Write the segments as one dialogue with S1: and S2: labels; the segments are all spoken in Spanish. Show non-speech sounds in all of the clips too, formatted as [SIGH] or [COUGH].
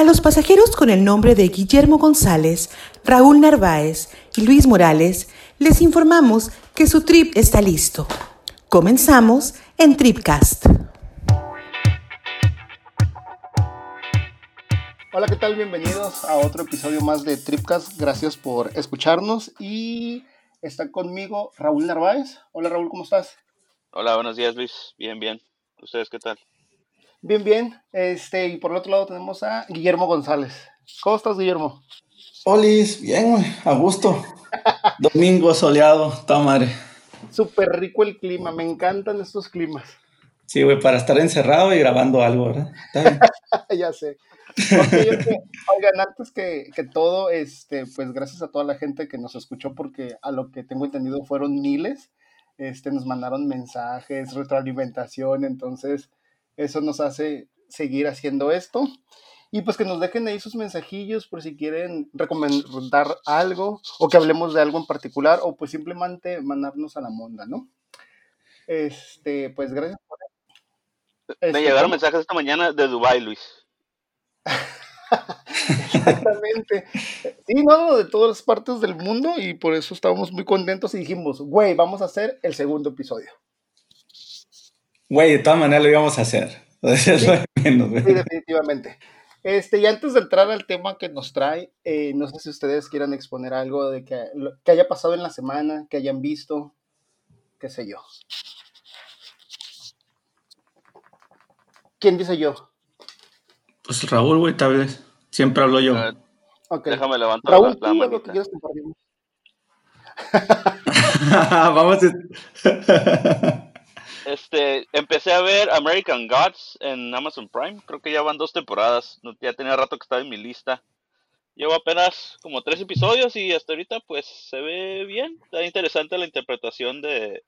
S1: A los pasajeros con el nombre de Guillermo González, Raúl Narváez y Luis Morales, les informamos que su trip está listo. Comenzamos en Tripcast.
S2: Hola, ¿qué tal? Bienvenidos a otro episodio más de Tripcast. Gracias por escucharnos y está conmigo Raúl Narváez. Hola Raúl, ¿cómo estás?
S3: Hola, buenos días Luis. Bien, bien. ¿Ustedes qué tal?
S2: Bien, bien. Este, y por el otro lado tenemos a Guillermo González. ¿Cómo estás, Guillermo?
S4: Olis, bien, güey, a gusto. [LAUGHS] Domingo soleado, toda madre.
S2: Súper rico el clima, me encantan estos climas.
S4: Sí, güey, para estar encerrado y grabando algo, ¿verdad? [LAUGHS]
S2: ya sé. Oigan, antes que, que, todo, este, pues gracias a toda la gente que nos escuchó, porque a lo que tengo entendido fueron miles. Este, nos mandaron mensajes, retroalimentación, entonces eso nos hace seguir haciendo esto. Y pues que nos dejen ahí sus mensajillos por si quieren recomendar algo o que hablemos de algo en particular o pues simplemente mandarnos a la monda, ¿no? Este, pues gracias por
S3: Me este, llegaron mensajes esta mañana de Dubai, Luis.
S2: Exactamente. Sí, no, de todas las partes del mundo y por eso estábamos muy contentos y dijimos, güey, vamos a hacer el segundo episodio.
S4: Güey, de todas maneras lo íbamos a hacer. [LAUGHS]
S2: Sí, definitivamente. Este, y antes de entrar al tema que nos trae, eh, no sé si ustedes quieran exponer algo de que, que haya pasado en la semana, que hayan visto, qué sé yo. ¿Quién dice yo?
S4: Pues Raúl, güey, tal vez. Siempre hablo yo.
S3: okay. Déjame levantar
S2: Raúl, la, la lo que quieras compartir. [LAUGHS] [LAUGHS]
S4: Vamos. A...
S3: Este, empecé a ver American Gods en Amazon Prime. Creo que ya van dos temporadas. Ya tenía rato que estaba en mi lista. Llevo apenas como tres episodios y hasta ahorita pues se ve bien. Está interesante la interpretación de,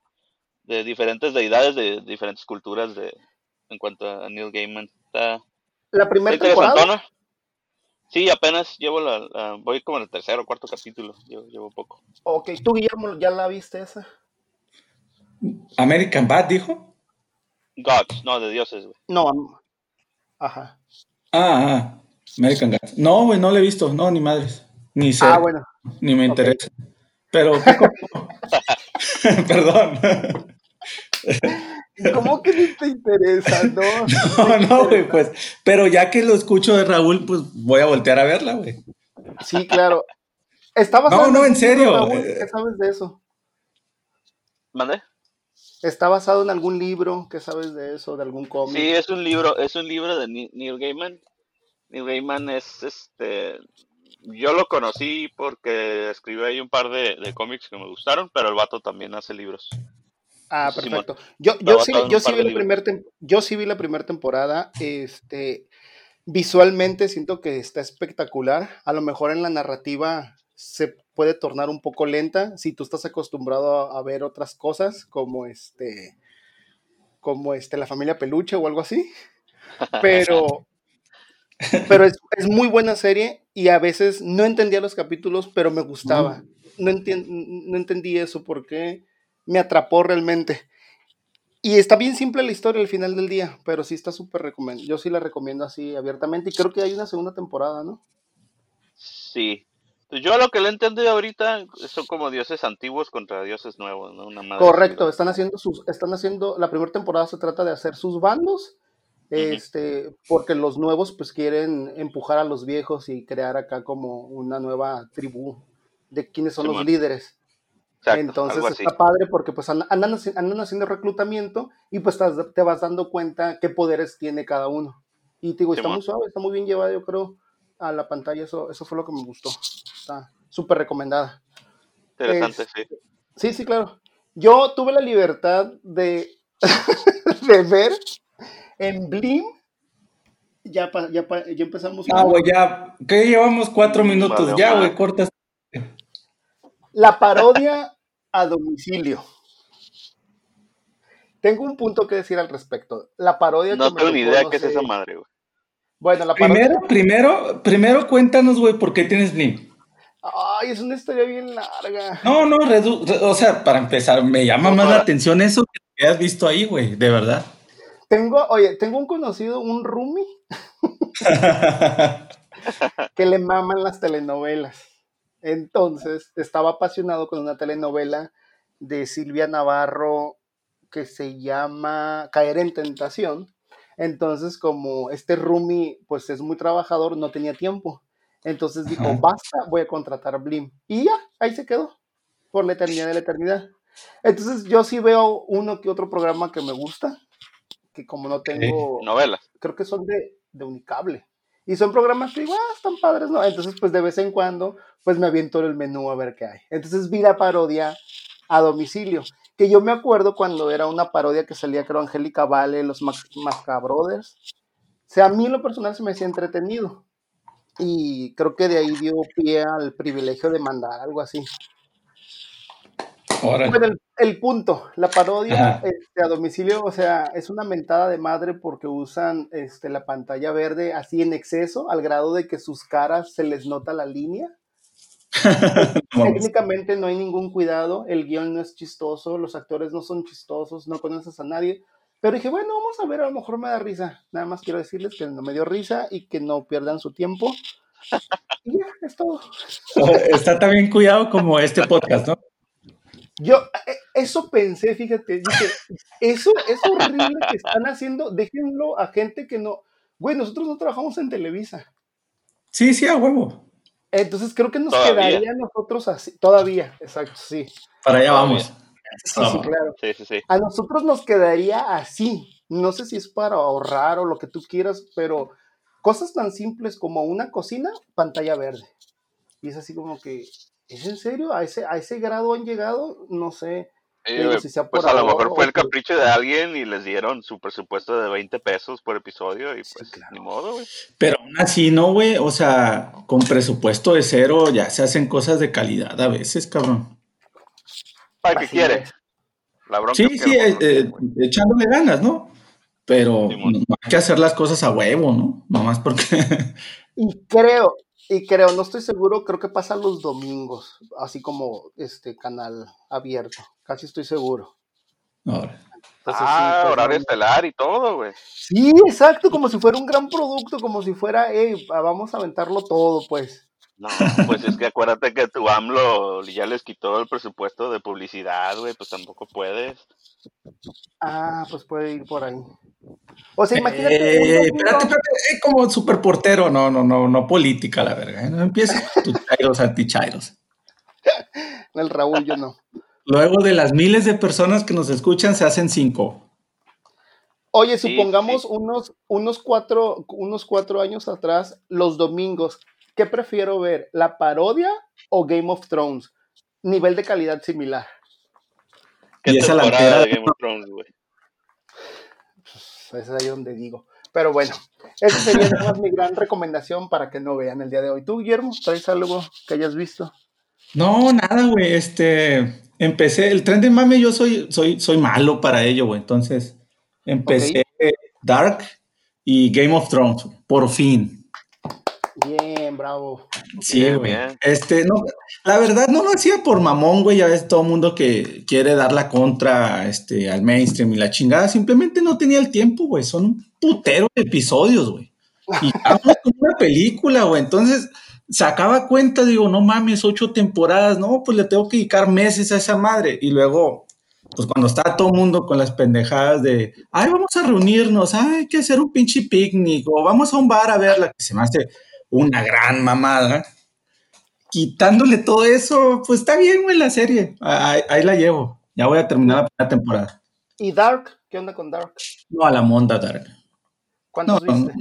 S3: de diferentes deidades de diferentes culturas de, en cuanto a Neil Gaiman. Está,
S2: ¿La primera temporada?
S3: Sí, apenas llevo la, voy como en el tercer o cuarto capítulo. Llevo, llevo poco.
S2: Ok, ¿tú Guillermo ya la viste esa?
S4: American Bad, dijo.
S3: Gods, no, de dioses, güey.
S2: No, ajá.
S4: Ah, ah, American Gods. No, güey, no le he visto, no, ni madres. Ni sé.
S2: Ah, bueno.
S4: Ni me interesa. Pero, [LAUGHS] [LAUGHS] Perdón.
S2: ¿Cómo que ni te interesa? No, [LAUGHS]
S4: no, no, güey, pues. Pero ya que lo escucho de Raúl, pues voy a voltear a verla, güey.
S2: Sí, claro. ¿Estabas
S4: no, no, en serio.
S2: ¿Qué sabes de eso?
S3: ¿Mande?
S2: ¿Está basado en algún libro? ¿Qué sabes de eso? ¿De algún cómic?
S3: Sí, es un libro, es un libro de Neil Gaiman. Neil Gaiman es este. Yo lo conocí porque escribió ahí un par de, cómics que me gustaron, pero el vato también hace libros.
S2: Ah, perfecto. Yo, yo sí, yo sí vi la primera yo sí vi la primera temporada. Este visualmente siento que está espectacular. A lo mejor en la narrativa se puede tornar un poco lenta si tú estás acostumbrado a, ver otras cosas como este como este la familia peluche o algo así [LAUGHS] pero pero es, muy buena serie y a veces no entendía los capítulos pero me gustaba. No, no entendí eso porque me atrapó realmente. Y está bien simple la historia al final del día pero sí está súper recomendable yo sí la recomiendo así abiertamente y creo que hay una segunda temporada no
S3: sí yo lo que le he entendido ahorita son como dioses antiguos contra dioses nuevos, ¿no?
S2: Una Correcto, están haciendo sus, están haciendo, la primera temporada se trata de hacer sus bandos, este, porque los nuevos pues quieren empujar a los viejos y crear acá como una nueva tribu de quiénes son los líderes. Entonces está padre porque pues andan, andan, haciendo reclutamiento y pues te vas dando cuenta qué poderes tiene cada uno. Y te digo, está muy suave, está muy bien llevado, yo creo a la pantalla, eso, eso fue lo que me gustó. Está súper recomendada.
S3: Interesante, sí.
S2: Sí, sí, claro. Yo tuve la libertad de, [LAUGHS] de ver en Blim. Ya, ya, ya empezamos.
S4: Ah, güey, ya. ¿Qué llevamos? Cuatro minutos. ya, güey, cortas.
S2: La parodia a domicilio. Tengo un punto que decir al respecto. La parodia.
S3: No tengo ni idea qué es esa madre, güey.
S2: Bueno, la
S4: Primero, primero, primero cuéntanos, güey, por qué tienes Blim.
S2: Ay, es una historia bien larga.
S4: No, no, o sea, para empezar, me llama más la atención eso que has visto ahí, güey, de verdad.
S2: Tengo, oye, tengo un conocido, un roomie, [LAUGHS] que le maman las telenovelas. Entonces, estaba apasionado con una telenovela de Silvia Navarro que se llama Caer en Tentación. Entonces, como este Rumi, pues es muy trabajador, no tenía tiempo. Entonces dijo, basta, voy a contratar a Blim. Y ya, ahí se quedó, por la eternidad de la eternidad. Entonces yo sí veo uno que otro programa que me gusta, que como no tengo...
S3: Novelas.
S2: Creo que son de, de Unicable. Y son programas que digo, ah, están padres, ¿no? Entonces, pues de vez en cuando, pues me aviento el menú a ver qué hay. Entonces vi la parodia a domicilio, que yo me acuerdo cuando era una parodia que salía, creo, Angélica Vale, los Mascabrothers. O sea, a mí en lo personal se me hacía entretenido y creo que de ahí dio pie al privilegio de mandar algo así. Bueno, el, punto, la parodia este, a domicilio, o sea, es una mentada de madre porque usan este, la pantalla verde así en exceso, al grado de que sus caras se les nota la línea. [LAUGHS] Técnicamente no hay ningún cuidado, el guion no es chistoso, los actores no son chistosos, no conoces a nadie. Pero dije, bueno, vamos a ver, a lo mejor me da risa. Nada más quiero decirles que no me dio risa y que no pierdan su tiempo. Y ya, es todo. [LAUGHS]
S4: Está también cuidado como este podcast, ¿no?
S2: Yo, eh, eso pensé, fíjate, dije, eso es horrible que están haciendo, déjenlo a gente que no. Güey, nosotros no trabajamos en Televisa.
S4: Sí, sí, a huevo.
S2: Entonces creo que nos quedaría a nosotros así, todavía, exacto, sí.
S4: Para allá vamos.
S2: Sí, sí, claro. A nosotros nos quedaría así. No sé si es para ahorrar o lo que tú quieras, pero cosas tan simples como una cocina, pantalla verde. Y es así como que, ¿es en serio? ¿A ese, a ese grado han llegado? No sé.
S3: Pues a lo mejor fue el capricho de alguien y les dieron su presupuesto de 20 pesos por episodio y pues ni modo, güey.
S4: Pero aún así, ¿no, güey? O sea, con presupuesto de cero ya se hacen cosas de calidad a veces, cabrón.
S3: ¿Para qué quiere?
S4: La bronca sí, sí, eh, eh, echándole ganas, ¿no? Pero no, hay que hacer las cosas a huevo, ¿no? Nomás porque.
S2: y creo, y creo, no estoy seguro, creo que pasa los domingos, así como este canal abierto, casi estoy seguro.
S3: Ahora. ah, pues, horario estelar y todo, güey.
S2: Sí, exacto, como si fuera un gran producto, como si fuera, hey, vamos a aventarlo todo, pues.
S3: No, pues es que acuérdate que tu AMLO ya les quitó el presupuesto de publicidad, güey, pues tampoco puedes.
S2: Ah, pues puede ir por ahí. O sea,
S4: imagínate. Eh, espérate, espérate, eh, como superportero, no, no, no, no política, la verga. ¿eh? No empieces tus [LAUGHS] chairos antichairos.
S2: El Raúl, yo no.
S4: Luego de las miles de personas que nos escuchan, se hacen cinco.
S2: Oye, supongamos Unos, unos, cuatro, unos cuatro años atrás, los domingos, ¿qué prefiero ver? ¿La parodia o Game of Thrones? Nivel de calidad similar.
S3: ¿Qué y esa la de Game of Thrones, güey?
S2: Pues es ahí donde digo. Pero bueno, esa sería además mi gran recomendación para que no vean el día de hoy. ¿Tú, Guillermo, traes algo que hayas visto?
S4: No, nada, güey. Este, empecé, el tren de mame, yo soy, soy, soy malo para ello, güey. Entonces, empecé Dark y Game of Thrones, por fin.
S2: Bien, bravo.
S4: Sí, güey. Este, no, la verdad no lo hacía por mamón, güey. Ya ves todo el mundo que quiere dar la contra este, al mainstream y la chingada. Simplemente no tenía el tiempo, güey. Son un putero de episodios, güey. Y [LAUGHS] como una película, güey. Entonces, sacaba cuenta, digo, no mames, ocho temporadas. No, pues le tengo que dedicar meses a esa madre. Y luego, pues cuando está todo el mundo con las pendejadas de, ay, vamos a reunirnos, ay, hay que hacer un pinche picnic, o vamos a un bar a verla, que se me hace una gran mamada. Quitándole todo eso, pues está bien, güey, la serie. Ahí, la llevo. Ya voy a terminar la primera temporada.
S2: ¿Y Dark? ¿Qué onda con Dark?
S4: No, a la monda Dark.
S2: ¿Cuántos viste?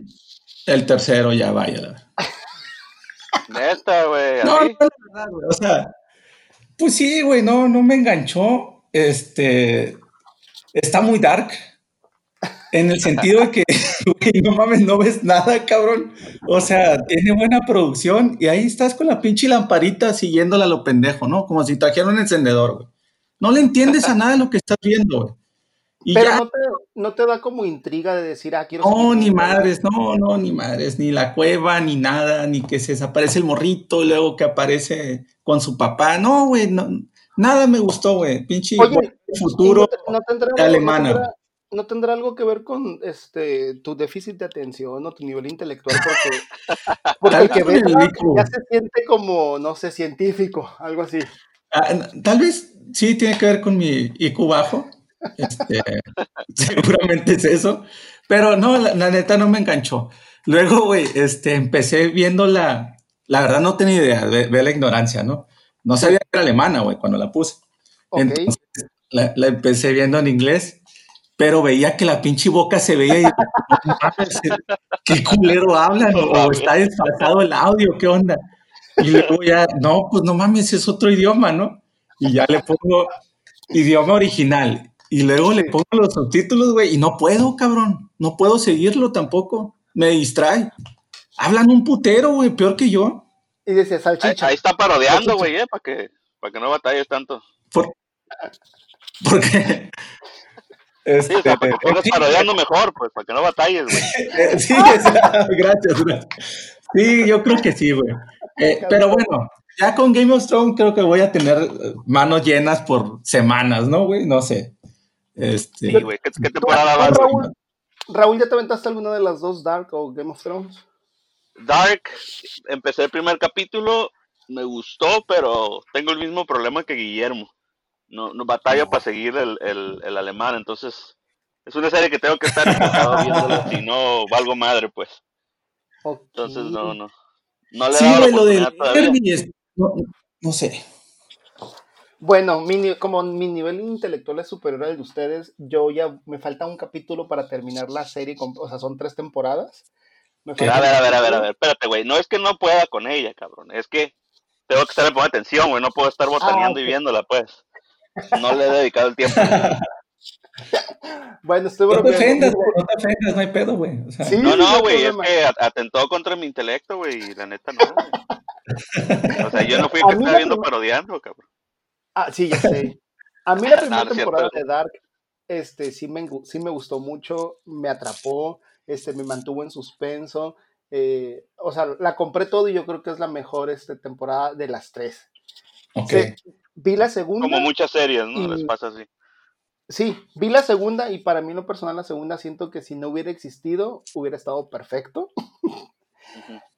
S4: El tercero ya vaya. [LAUGHS]
S3: Neta, güey.
S4: No, no, no, O sea, pues sí, güey, no, no me enganchó. Este, está muy dark. En el sentido de que, [LAUGHS] no mames, no ves nada, cabrón. O sea, tiene buena producción y ahí estás con la pinche lamparita siguiéndola a lo pendejo, ¿no? Como si trajeran un encendedor, güey. No le entiendes a nada de lo que estás viendo, güey.
S2: Pero no, te, no, te, da como intriga de decir, ah, quiero...
S4: No, ni madres, no, no, ni madres, ni la cueva, ni nada, ni que se desaparece el morrito, luego que aparece con su papá. No, güey, no, nada me gustó, güey. Pinche futuro
S2: no
S4: alemana.
S2: No tendrá algo que ver con este tu déficit de atención o tu nivel intelectual porque, porque el que ve ya se siente como no sé científico algo así.
S4: Ah, tal vez sí tiene que ver con mi IQ bajo este, [LAUGHS] seguramente es eso pero no la, neta no me enganchó. Luego güey este empecé viendo la la verdad no tenía idea ve, la ignorancia no no sabía que era alemana güey cuando la puse. Entonces la, la empecé viendo en inglés pero veía que la pinche boca se veía y qué culero hablan o está desfasado el audio, qué onda. Y luego ya, no, pues no mames, es otro idioma, ¿no? Y ya le pongo idioma original. Y luego le pongo los subtítulos, güey, y no puedo, cabrón. No puedo seguirlo tampoco. Me distrae. Hablan un putero, güey, peor que yo.
S2: Y dice salchicha.
S3: Ahí, está parodiando, güey, ¿eh? Para que, para que no batalles tanto.
S4: ¿Por, porque
S3: este, sí, para que pongas [LAUGHS] parodiando mejor, pues, para que no batalles, güey. [LAUGHS]
S4: sí, gracias, gracias. Sí, yo creo que sí, güey. Eh, pero bueno, ya con Game of Thrones creo que voy a tener manos llenas por semanas, ¿no, güey? No sé. Este,
S3: sí, güey, ¿qué, qué temporada vas?
S2: Raúl, Raúl, ¿ya te aventaste alguna de las dos, Dark o Game of Thrones?
S3: Dark, empecé el primer capítulo, me gustó, pero tengo el mismo problema que Guillermo no, no batalla para seguir el, el, el, alemán, entonces es una serie que tengo que estar viéndola, si no valgo madre, pues. Entonces no, no. No le
S4: sí, lo del no, no, sé.
S2: Bueno, mi, como mi nivel intelectual es superior al de ustedes, yo ya me falta un capítulo para terminar la serie, o sea, son tres temporadas.
S3: a ver, a ver, a ver, a ver, espérate, güey, no es que no pueda con ella, cabrón, es que tengo que estar en atención, güey, no puedo estar botaneando ah, y viéndola, pues. No le he dedicado el tiempo. [LAUGHS]
S2: bueno, estoy
S4: No te ofendas, no te ofendas, no hay pedo, güey.
S3: no, no, güey, es que atentó contra mi intelecto, güey, y la neta no, O sea, yo no fui que estaba viendo parodiando, cabrón.
S2: Ah, sí, ya sé. A mí [LAUGHS] la primera temporada de Dark, este, sí me, sí me gustó mucho, me atrapó, este, me mantuvo en suspenso. Eh, o sea, la compré todo y yo creo que es la mejor este, temporada de las tres.
S4: Okay.
S2: Vi la segunda.
S3: Como muchas series, ¿no? Les pasa así.
S2: Sí, vi la segunda y para mí lo personal la segunda siento que si no hubiera existido hubiera estado perfecto.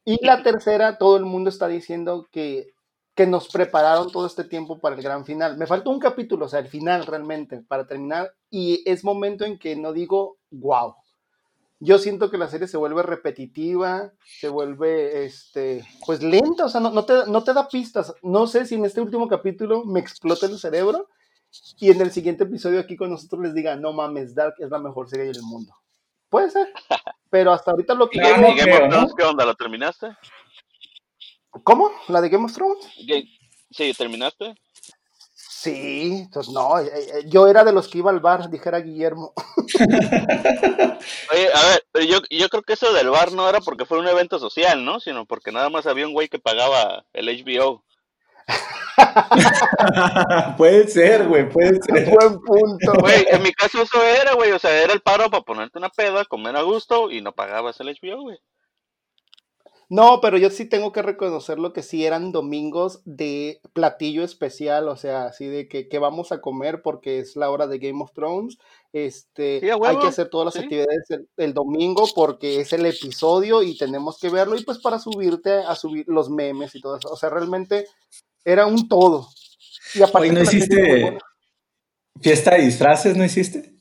S2: Y la tercera, todo el mundo está diciendo que, que nos prepararon todo este tiempo para el gran final. Me faltó un capítulo, o sea, el final realmente, para terminar. Y es momento en que no digo, wow, yo siento que la serie se vuelve repetitiva, se vuelve, este, pues lenta, o sea, no, te, no te da pistas. No sé si en este último capítulo me explota el cerebro y en el siguiente episodio aquí con nosotros les diga, no mames, Dark es la mejor serie del mundo. Puede ser, pero hasta ahorita lo que...
S3: ¿Qué onda? ¿La terminaste?
S2: ¿Cómo? ¿La de Game of Thrones?
S3: Sí, ¿terminaste?
S2: Sí, entonces no, eh, eh, yo era de los que iba al bar, dijera Guillermo. [LAUGHS]
S3: Oye, a ver, yo, yo creo que eso del bar no era porque fue un evento social, ¿no? Sino porque nada más había un güey que pagaba el HBO. [LAUGHS]
S4: puede ser, güey, puede ser. [LAUGHS]
S2: Buen punto.
S3: Güey, en mi caso eso era, güey, o sea, era el paro para ponerte una peda, comer a gusto y no pagabas el HBO, güey.
S2: No, pero yo sí tengo que reconocerlo que sí eran domingos de platillo especial, o sea, así de que, vamos a comer porque es la hora de Game of Thrones. Este, hay que hacer todas las actividades el, domingo porque es el episodio y tenemos que verlo y pues para subirte a subir los memes y todo eso. O sea, realmente era un todo.
S4: Y aparte ¿no hiciste fiesta de disfraces? ¿No hiciste?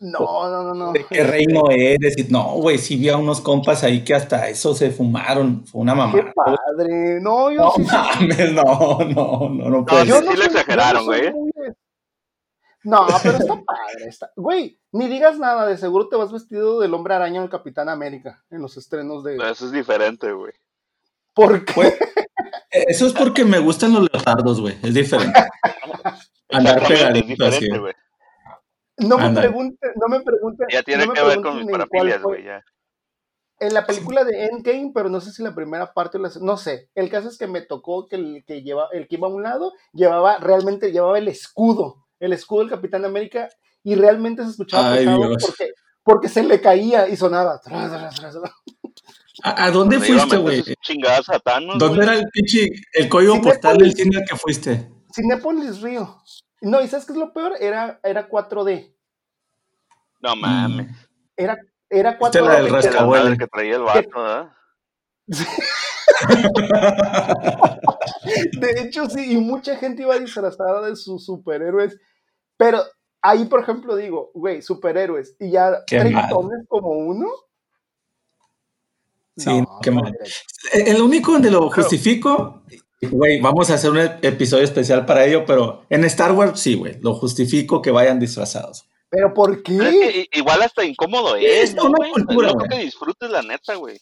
S2: No, [LAUGHS] no, no, no.
S4: ¿De qué reino eres? No, güey, sí vi a unos compas ahí que hasta eso se fumaron. Fue una mamá.
S2: Qué padre. No, yo
S4: no, sí. Mames, no, no, no, no.
S3: no yo sí, le exageraron, güey.
S2: No, pero está padre. Está... Güey, ni digas nada, de seguro te vas vestido del hombre araña del Capitán América en los estrenos de.
S3: Eso es diferente, güey.
S2: ¿Por qué?
S4: eso es porque me gustan los leotardos, güey. Es diferente. [LAUGHS] Andar pegadito así. Güey.
S2: No me pregunten, no me pregunten.
S3: Ya tiene
S2: no
S3: que ver con mis parafilias, güey, ya.
S2: En la película de Endgame, pero no sé si la primera parte o la no sé. El caso es que me tocó que el que lleva, el que iba a un lado, llevaba, realmente llevaba el escudo, el escudo del Capitán América, y realmente se escuchaba pesado porque, porque se le caía y sonaba.
S4: ¿A, dónde fuiste, güey?
S3: Chingadas
S4: ¿Dónde era el pinche, el código postal del cine al que fuiste?
S2: Cinepolis Río. No, ¿y sabes qué es lo peor? Era, era 4D.
S3: No mames.
S2: Era, era cuatro
S4: Esta es la del
S3: El que traía el vato, ¿verdad? [LAUGHS]
S2: de hecho, sí, y mucha gente iba disfrazada de sus superhéroes. Pero ahí, por ejemplo, digo, güey, superhéroes, y ya treintones como uno.
S4: Sí, qué mal. El único donde lo justifico, güey, vamos a hacer un episodio especial para ello, pero en Star Wars sí, güey, lo justifico que vayan disfrazados.
S2: ¿Pero por qué?
S3: igual hasta incómodo es, ¿no, una cultura, no que disfrutes la neta, güey.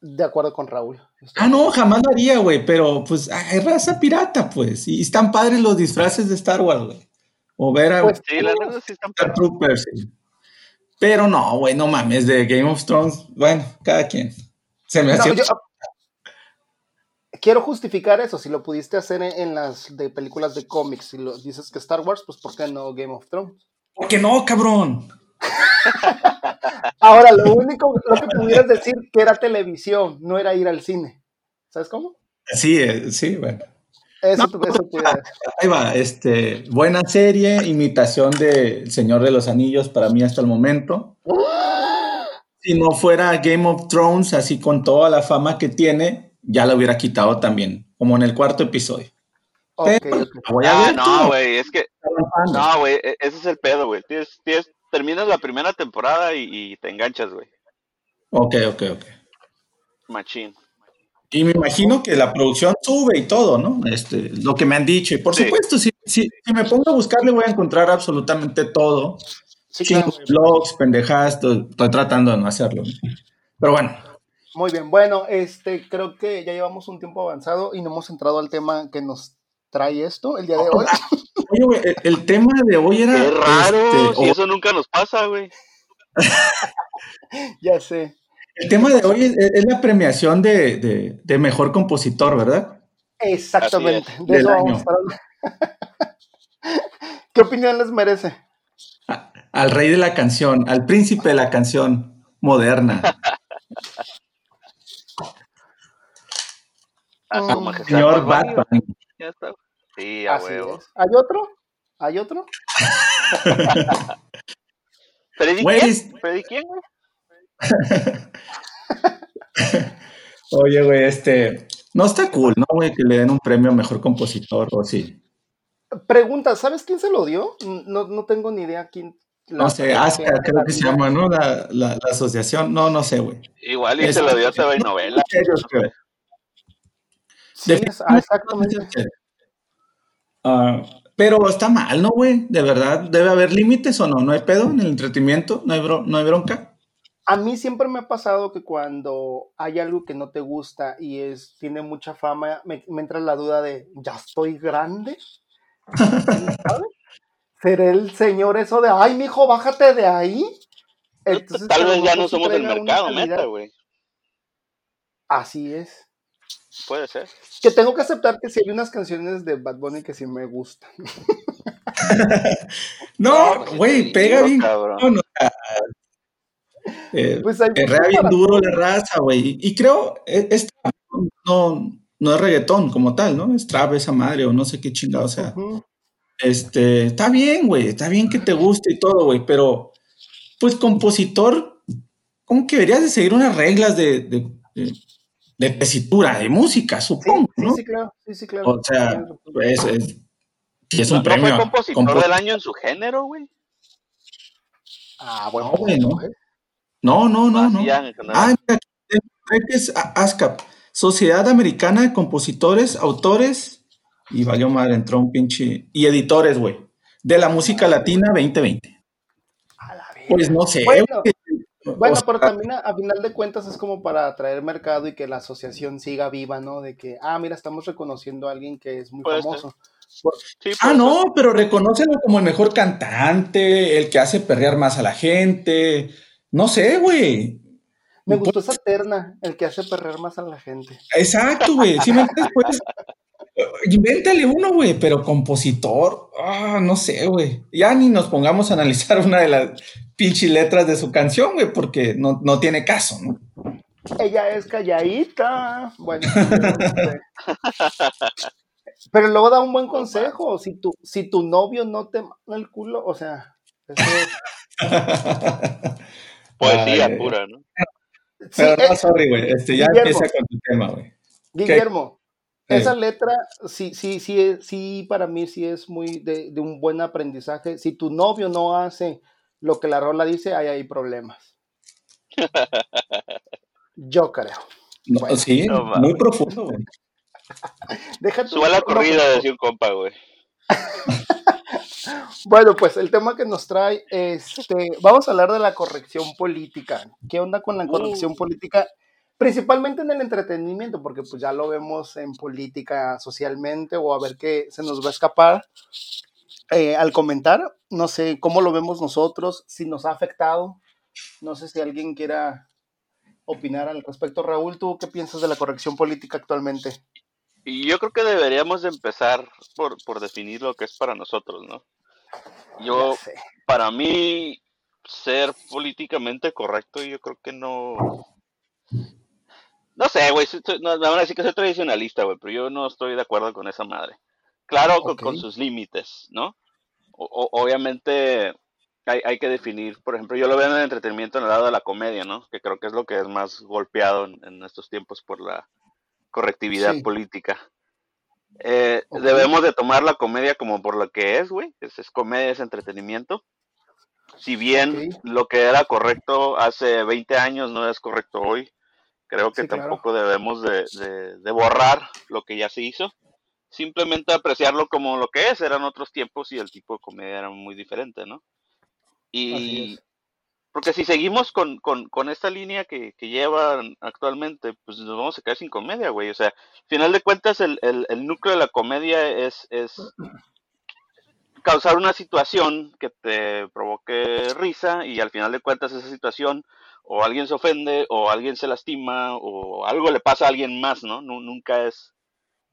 S2: De acuerdo con Raúl.
S4: Ah, no, jamás lo haría, güey, pero pues hay raza pirata, pues, y están padres los disfraces de Star Wars, güey. O ver a...
S3: Pues sí, la verdad sí están
S4: Troopers, Pero no, güey, no mames, de Game of Thrones, bueno, cada quien. Se me hace...
S2: quiero justificar eso, si lo pudiste hacer en, las de películas de cómics, si lo dices que Star Wars, pues ¿por qué no Game of Thrones?
S4: ¿Por qué no, cabrón? [LAUGHS]
S2: Ahora, lo único lo que pudieras decir que era televisión, no era ir al cine. ¿Sabes cómo?
S4: Sí, eh, sí, bueno.
S2: Eso, eso [LAUGHS]
S4: Ahí va, este, buena serie, imitación de El Señor de los Anillos para mí hasta el momento. [GASPS] Si no fuera Game of Thrones, así con toda la fama que tiene, ya la hubiera quitado también, como en el cuarto episodio.
S3: Voy a ah, no, güey, es que. No, güey, e-, ese es el pedo, güey. Tienes, tienes terminas la primera temporada y, te enganchas, güey.
S4: Ok, ok, ok.
S3: Machín.
S4: Y me imagino que la producción sube y todo, ¿no? Este, lo que me han dicho. Y por supuesto, si, si, me pongo a buscarle, voy a encontrar absolutamente todo. Sí, blogs, pendejadas, estoy, tratando de no hacerlo. Pero bueno.
S2: Muy bien, bueno, este, creo que ya llevamos un tiempo avanzado y no hemos entrado al tema que nos trae esto el día de hoy. [LAUGHS]
S4: Oye, güey, el, tema de hoy era.
S3: Qué raro, este, eso nunca nos pasa, güey. [LAUGHS]
S2: ya sé.
S4: El tema de hoy es, la premiación de, de, mejor compositor, ¿verdad?
S2: Exactamente. De eso vamos [LAUGHS] ¿Qué opinión les merece?
S4: al rey de la canción, al príncipe de la canción moderna. Señor Batman.
S3: Ya está. Sí, a huevo.
S2: ¿Hay otro? ¿Hay otro?
S3: ¿Freddy [LAUGHS] quién? ¿Freddy quién, güey? [LAUGHS]
S4: Oye, güey, este. No está cool, ¿no, güey? Que le den un premio a mejor compositor o sí.
S2: Pregunta, ¿sabes quién se lo dio? No, no tengo ni idea quién.
S4: No sé, Aska, creo que se llama, ¿no? La, la, la, asociación. No, no sé, güey.
S3: Igual y se lo dio a TV Novela.
S2: Sí, ah, exactamente.
S4: Ah, pero está mal, ¿no, güey? De verdad, ¿debe haber límites o no? ¿No hay pedo en el entretenimiento? ¿No hay, ¿No hay bronca?
S2: A mí siempre me ha pasado que cuando hay algo que no te gusta y es tiene mucha fama, me, entra la duda de, ¿ya estoy grande? ¿Sabes? [LAUGHS] ¿Seré el señor eso de, ay, mijo, bájate de ahí?
S3: Tal vez ya no somos del mercado, meta, güey.
S2: Así es.
S3: Puede ser.
S2: Que tengo que aceptar que sí hay unas canciones de Bad Bunny que sí me gustan. [LAUGHS]
S4: no, güey, pega bien. Eh, pues bien duro la raza, güey. Y creo, e, esta no, no es reggaetón como tal, ¿no? Es trap esa madre o no sé qué chingado, o sea. Este, está bien, güey, está bien que te guste y todo, güey, pero pues compositor, ¿cómo que deberías de seguir unas reglas de de tesitura, de música, supongo,
S2: sí,
S4: ¿no?
S2: Sí, claro, sí, sí, claro.
S4: O sea, pues, es, es un
S3: ¿No
S4: premio.
S3: fue compositor del año en su género, güey?
S2: Ah, bueno.
S4: No, no, no, no. Ah, mira, es ASCAP, Sociedad Americana de Compositores, Autores, y valió madre, entró un pinche, y editores, güey, de la música latina 2020. Pues no sé,
S2: bueno, pero también a, final de cuentas es como para atraer mercado y que la asociación siga viva, ¿no? De que, ah, mira, estamos reconociendo a alguien que es muy famoso.
S4: ah, no, pero reconócelo como el mejor cantante, el que hace perrear más a la gente. No sé, güey.
S2: Me gustó esa terna, el que hace perrear más a la gente.
S4: Exacto, güey. Si me pues, [LAUGHS] Invéntale uno, güey, pero compositor, ah, no sé, güey. Ya ni nos pongamos a analizar una de las pinches letras de su canción, güey, porque no, tiene caso, ¿no?
S2: Ella es calladita. Bueno, [LAUGHS] pero luego da un buen consejo. Si tu, si tu novio no te manda el culo, o sea, [LAUGHS]
S3: Poesía pura, ¿no?
S4: Pero no, eh, sorry, güey. Este, ya empieza con tu tema, güey.
S2: Guillermo, esa letra, sí, sí, sí, sí, para mí sí es muy de, un buen aprendizaje. Si tu novio no hace lo que la rola dice, ahí hay problemas. Yo creo.
S4: sí, muy profundo, güey. [LAUGHS]
S3: Suba la corrida, decía un compa, güey. [LAUGHS]
S2: bueno, pues el tema que nos trae, este, vamos a hablar de la corrección política. ¿Qué onda con la corrección política? Principalmente en el entretenimiento, porque pues ya lo vemos en política socialmente o a ver qué se nos va a escapar. Eh, al comentar, no sé cómo lo vemos nosotros, si nos ha afectado. No sé si alguien quiera opinar al respecto. Raúl, ¿tú qué piensas de la corrección política actualmente?
S3: Y yo creo que deberíamos de empezar por, por definir lo que es para nosotros, ¿no? Yo, para mí, ser políticamente correcto, yo creo que no... No sé, güey, me van a decir que soy tradicionalista, güey, pero yo no estoy de acuerdo con esa madre. Claro, con, sus límites, ¿no? obviamente hay, hay, que definir, por ejemplo, yo lo veo en el entretenimiento en el lado de la comedia, ¿no? Que creo que es lo que es más golpeado en estos tiempos por la, correctividad política. Eh, debemos de tomar la comedia como por lo que es, güey. Es, comedia, es entretenimiento. Si bien lo que era correcto hace 20 años no es correcto hoy, creo que tampoco debemos de, de, borrar lo que ya se hizo. Simplemente apreciarlo como lo que es. Eran otros tiempos y el tipo de comedia era muy diferente, ¿no? Y porque si seguimos con, esta línea que, llevan actualmente, pues nos vamos a quedar sin comedia, güey. O sea, al final de cuentas, el, núcleo de la comedia es, es causar una situación que te provoque risa y al final de cuentas esa situación o alguien se ofende o alguien se lastima o algo le pasa a alguien más, ¿no? nunca es,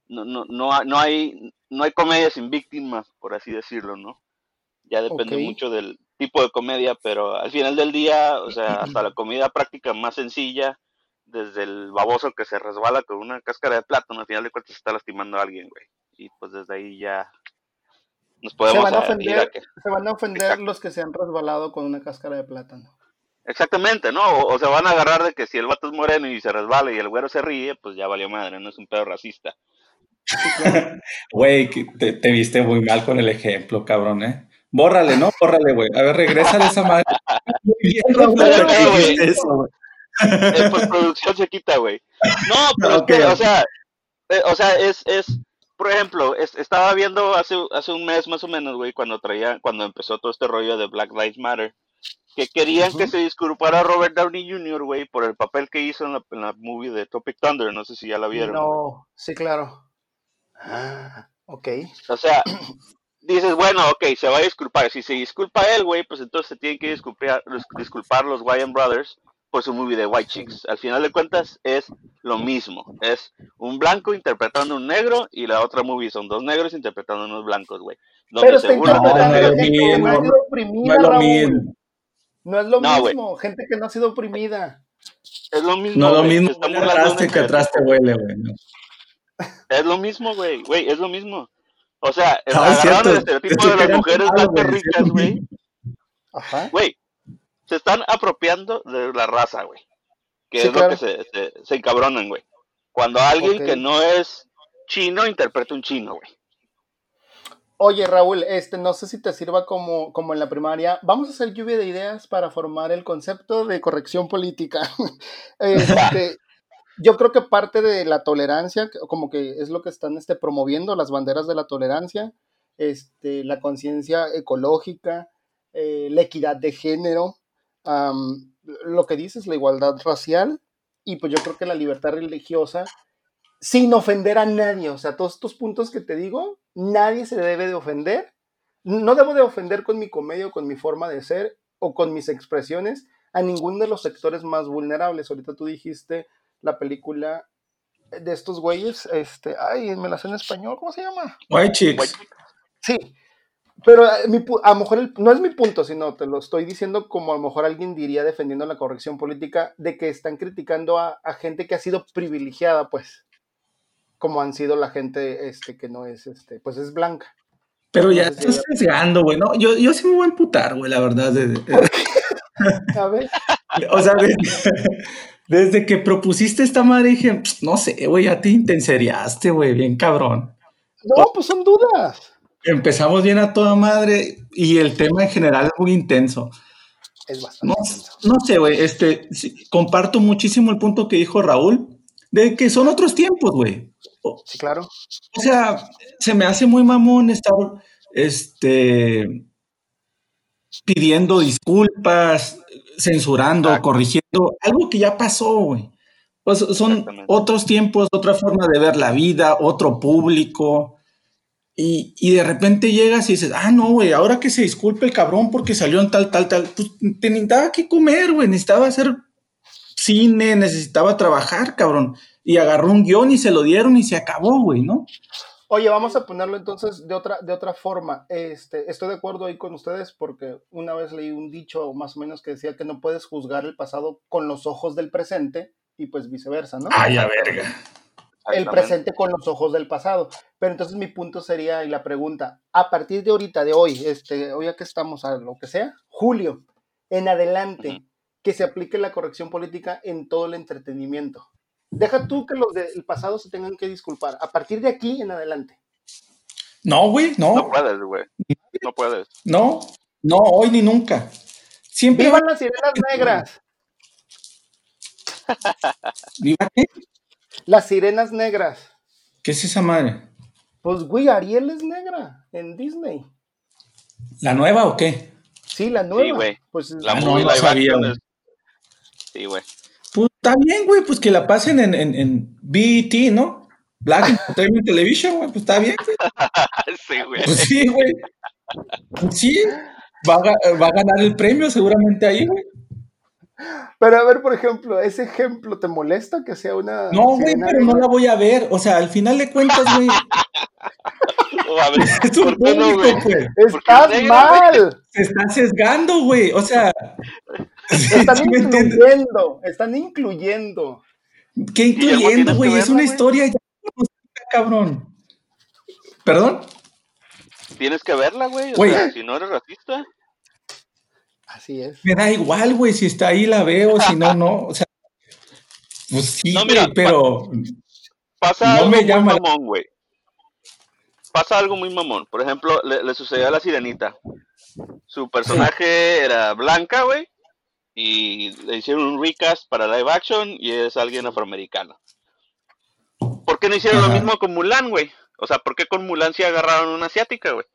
S3: no, no, no, no, hay, no hay comedia sin víctima, por así decirlo, ¿no? Ya depende mucho del, tipo de comedia, pero al final del día, o sea, hasta la comida práctica más sencilla, desde el baboso que se resbala con una cáscara de plátano, al final de cuentas está lastimando a alguien, güey. Y pues desde ahí ya nos podemos
S2: se van a ofender, se van a ofender los que se han resbalado con una cáscara de plátano.
S3: Exactamente, ¿no? O, se van a agarrar de que si el vato es moreno y se resbala y el güero se ríe, pues ya valió madre, no es un pedo racista. [LAUGHS]
S4: Güey, te, te, viste muy mal con el ejemplo, cabrón, ¿eh? Bórrale, ¿no? Bórrale, güey. A ver, regresa a esa madre.
S3: eso, En postproducción se quita, güey. No, pero o sea, eh, o sea, es, es, por ejemplo, estaba viendo hace, hace un mes más o menos, güey, cuando traía, cuando empezó todo este rollo de Black Lives Matter, que querían que se disculpara Robert Downey Jr., güey, por el papel que hizo en la, en la movie de Topic Thunder, no sé si ya la vieron.
S2: No, sí, claro. Ah, ok.
S3: O sea, dices, bueno, ok, se va a disculpar. Si se disculpa él, güey, pues entonces se tienen que disculpar, disculpar los Wyan Brothers por su movie de White Chicks. Al final de cuentas es lo mismo. Es un blanco interpretando a un negro y la otra movie son dos negros interpretando a unos blancos, güey.
S2: Pero se interpretando gente que no ha sido oprimida, no Raúl. No es lo mismo, gente que no ha sido oprimida.
S3: Es lo mismo.
S4: No lo mismo que atrás te huele, güey.
S3: Es lo mismo, güey. Güey, es lo mismo. O sea, no, [LAUGHS] agarraron el estereotipo de las mujeres blancas ricas, güey. Ajá. Güey, se están apropiando de la raza, güey. Que es lo que se, se, encabronan, güey. Cuando alguien que no es chino interpreta un chino, güey.
S2: Oye, Raúl, este, no sé si te sirva como, como en la primaria. Vamos a hacer lluvia de ideas para formar el concepto de corrección política. [LAUGHS] este, yo creo que parte de la tolerancia, como que es lo que están este, promoviendo las banderas de la tolerancia, este, la conciencia ecológica, eh, la equidad de género, lo que dices, la igualdad racial, y pues yo creo que la libertad religiosa, sin ofender a nadie, o sea, todos estos puntos que te digo, nadie se debe de ofender, no debo de ofender con mi comedia o con mi forma de ser o con mis expresiones a ninguno de los sectores más vulnerables. Ahorita tú dijiste la película de estos güeyes, este, ay, me la sé en español, ¿cómo se llama?
S4: White Chicks.
S2: Sí, pero eh, a lo mejor no es mi punto, sino te lo estoy diciendo como a lo mejor alguien diría defendiendo la corrección política de que están criticando a, gente que ha sido privilegiada, pues, como han sido la gente este, que no es, este, pues es blanca.
S4: Pero ya estás sesgando, güey. No, yo, yo sí me voy a emputar, güey, la verdad. [LAUGHS] a ver. [LAUGHS] O sea, desde, que propusiste esta madre dije, no sé, güey, ya te intenseriaste, güey, bien cabrón.
S2: No, pues son dudas.
S4: Empezamos bien a toda madre y el tema en general es muy intenso.
S2: Es bastante
S4: no, no sé, güey, este, comparto muchísimo el punto que dijo Raúl, de que son otros tiempos, güey.
S2: Sí, claro.
S4: O sea, se me hace muy mamón estar este, pidiendo disculpas, censurando, corrigiendo, algo que ya pasó, güey. Pues son otros tiempos, otra forma de ver la vida, otro público. Y, y de repente llegas y dices, ah, no, güey, ahora que se disculpe el cabrón porque salió en tal, tal, tal. Pues te necesitaba que comer, güey, necesitaba hacer cine, necesitaba trabajar, cabrón y agarró un guion y se lo dieron y se acabó, güey, ¿no?
S2: Oye, vamos a ponerlo entonces de otra, de otra forma. Este, estoy de acuerdo ahí con ustedes porque una vez leí un dicho más o menos que decía que no puedes juzgar el pasado con los ojos del presente y pues viceversa, ¿no?
S4: Ay, a verga.
S2: El presente con los ojos del pasado. Pero entonces mi punto sería, y la pregunta, a partir de ahorita, de hoy, este, hoy ya que estamos a lo que sea, julio, en adelante, que se aplique la corrección política en todo el entretenimiento. Deja tú que los del pasado se tengan que disculpar. A partir de aquí en adelante.
S4: No, güey, no.
S3: No puedes, güey. No puedes.
S4: No, no, hoy ni nunca. Siempre
S2: ¡Vivan las sirenas negras! [LAUGHS]
S4: ¿Viva qué?
S2: Las sirenas negras.
S4: ¿Qué es esa madre?
S2: Pues, güey, Ariel es negra en Disney.
S4: ¿La nueva o qué?
S2: Sí, la nueva.
S3: Sí, güey.
S2: Pues,
S3: la ah, no, sabía, Sí, güey.
S4: Está bien, güey, pues que la pasen en, en, en BET, ¿no? Black Entertainment Television, güey, pues está bien, güey. [LAUGHS]
S3: sí, güey.
S4: Pues sí, güey. Pues sí, va a, va a ganar el premio seguramente ahí, güey.
S2: Pero a ver, por ejemplo, ¿ese ejemplo te molesta que sea una...
S4: No, güey, pero no la voy a ver. O sea, al final de cuentas, güey... [LAUGHS] [LAUGHS]
S2: es un público, güey. Estás mal.
S4: Se está sesgando, güey. O sea...
S2: Están [LAUGHS] incluyendo, están incluyendo.
S4: ¿Qué incluyendo, güey? Es una historia ya, cabrón. ¿Perdón?
S3: Tienes que verla, güey. O sea, si no eres racista.
S2: Así es.
S4: Me da igual, güey, si está ahí la veo, si no, no. O sea, pues sí, no, mira, pero.
S3: pasa algo muy mamón, güey. Pasa algo muy mamón. Por ejemplo, le, le sucedió a la sirenita. Su personaje era blanca, güey y le hicieron un recast para live action y es alguien afroamericano. ¿Por qué no hicieron lo mismo con Mulan, güey? O sea, ¿por qué con Mulan sí agarraron una asiática, güey?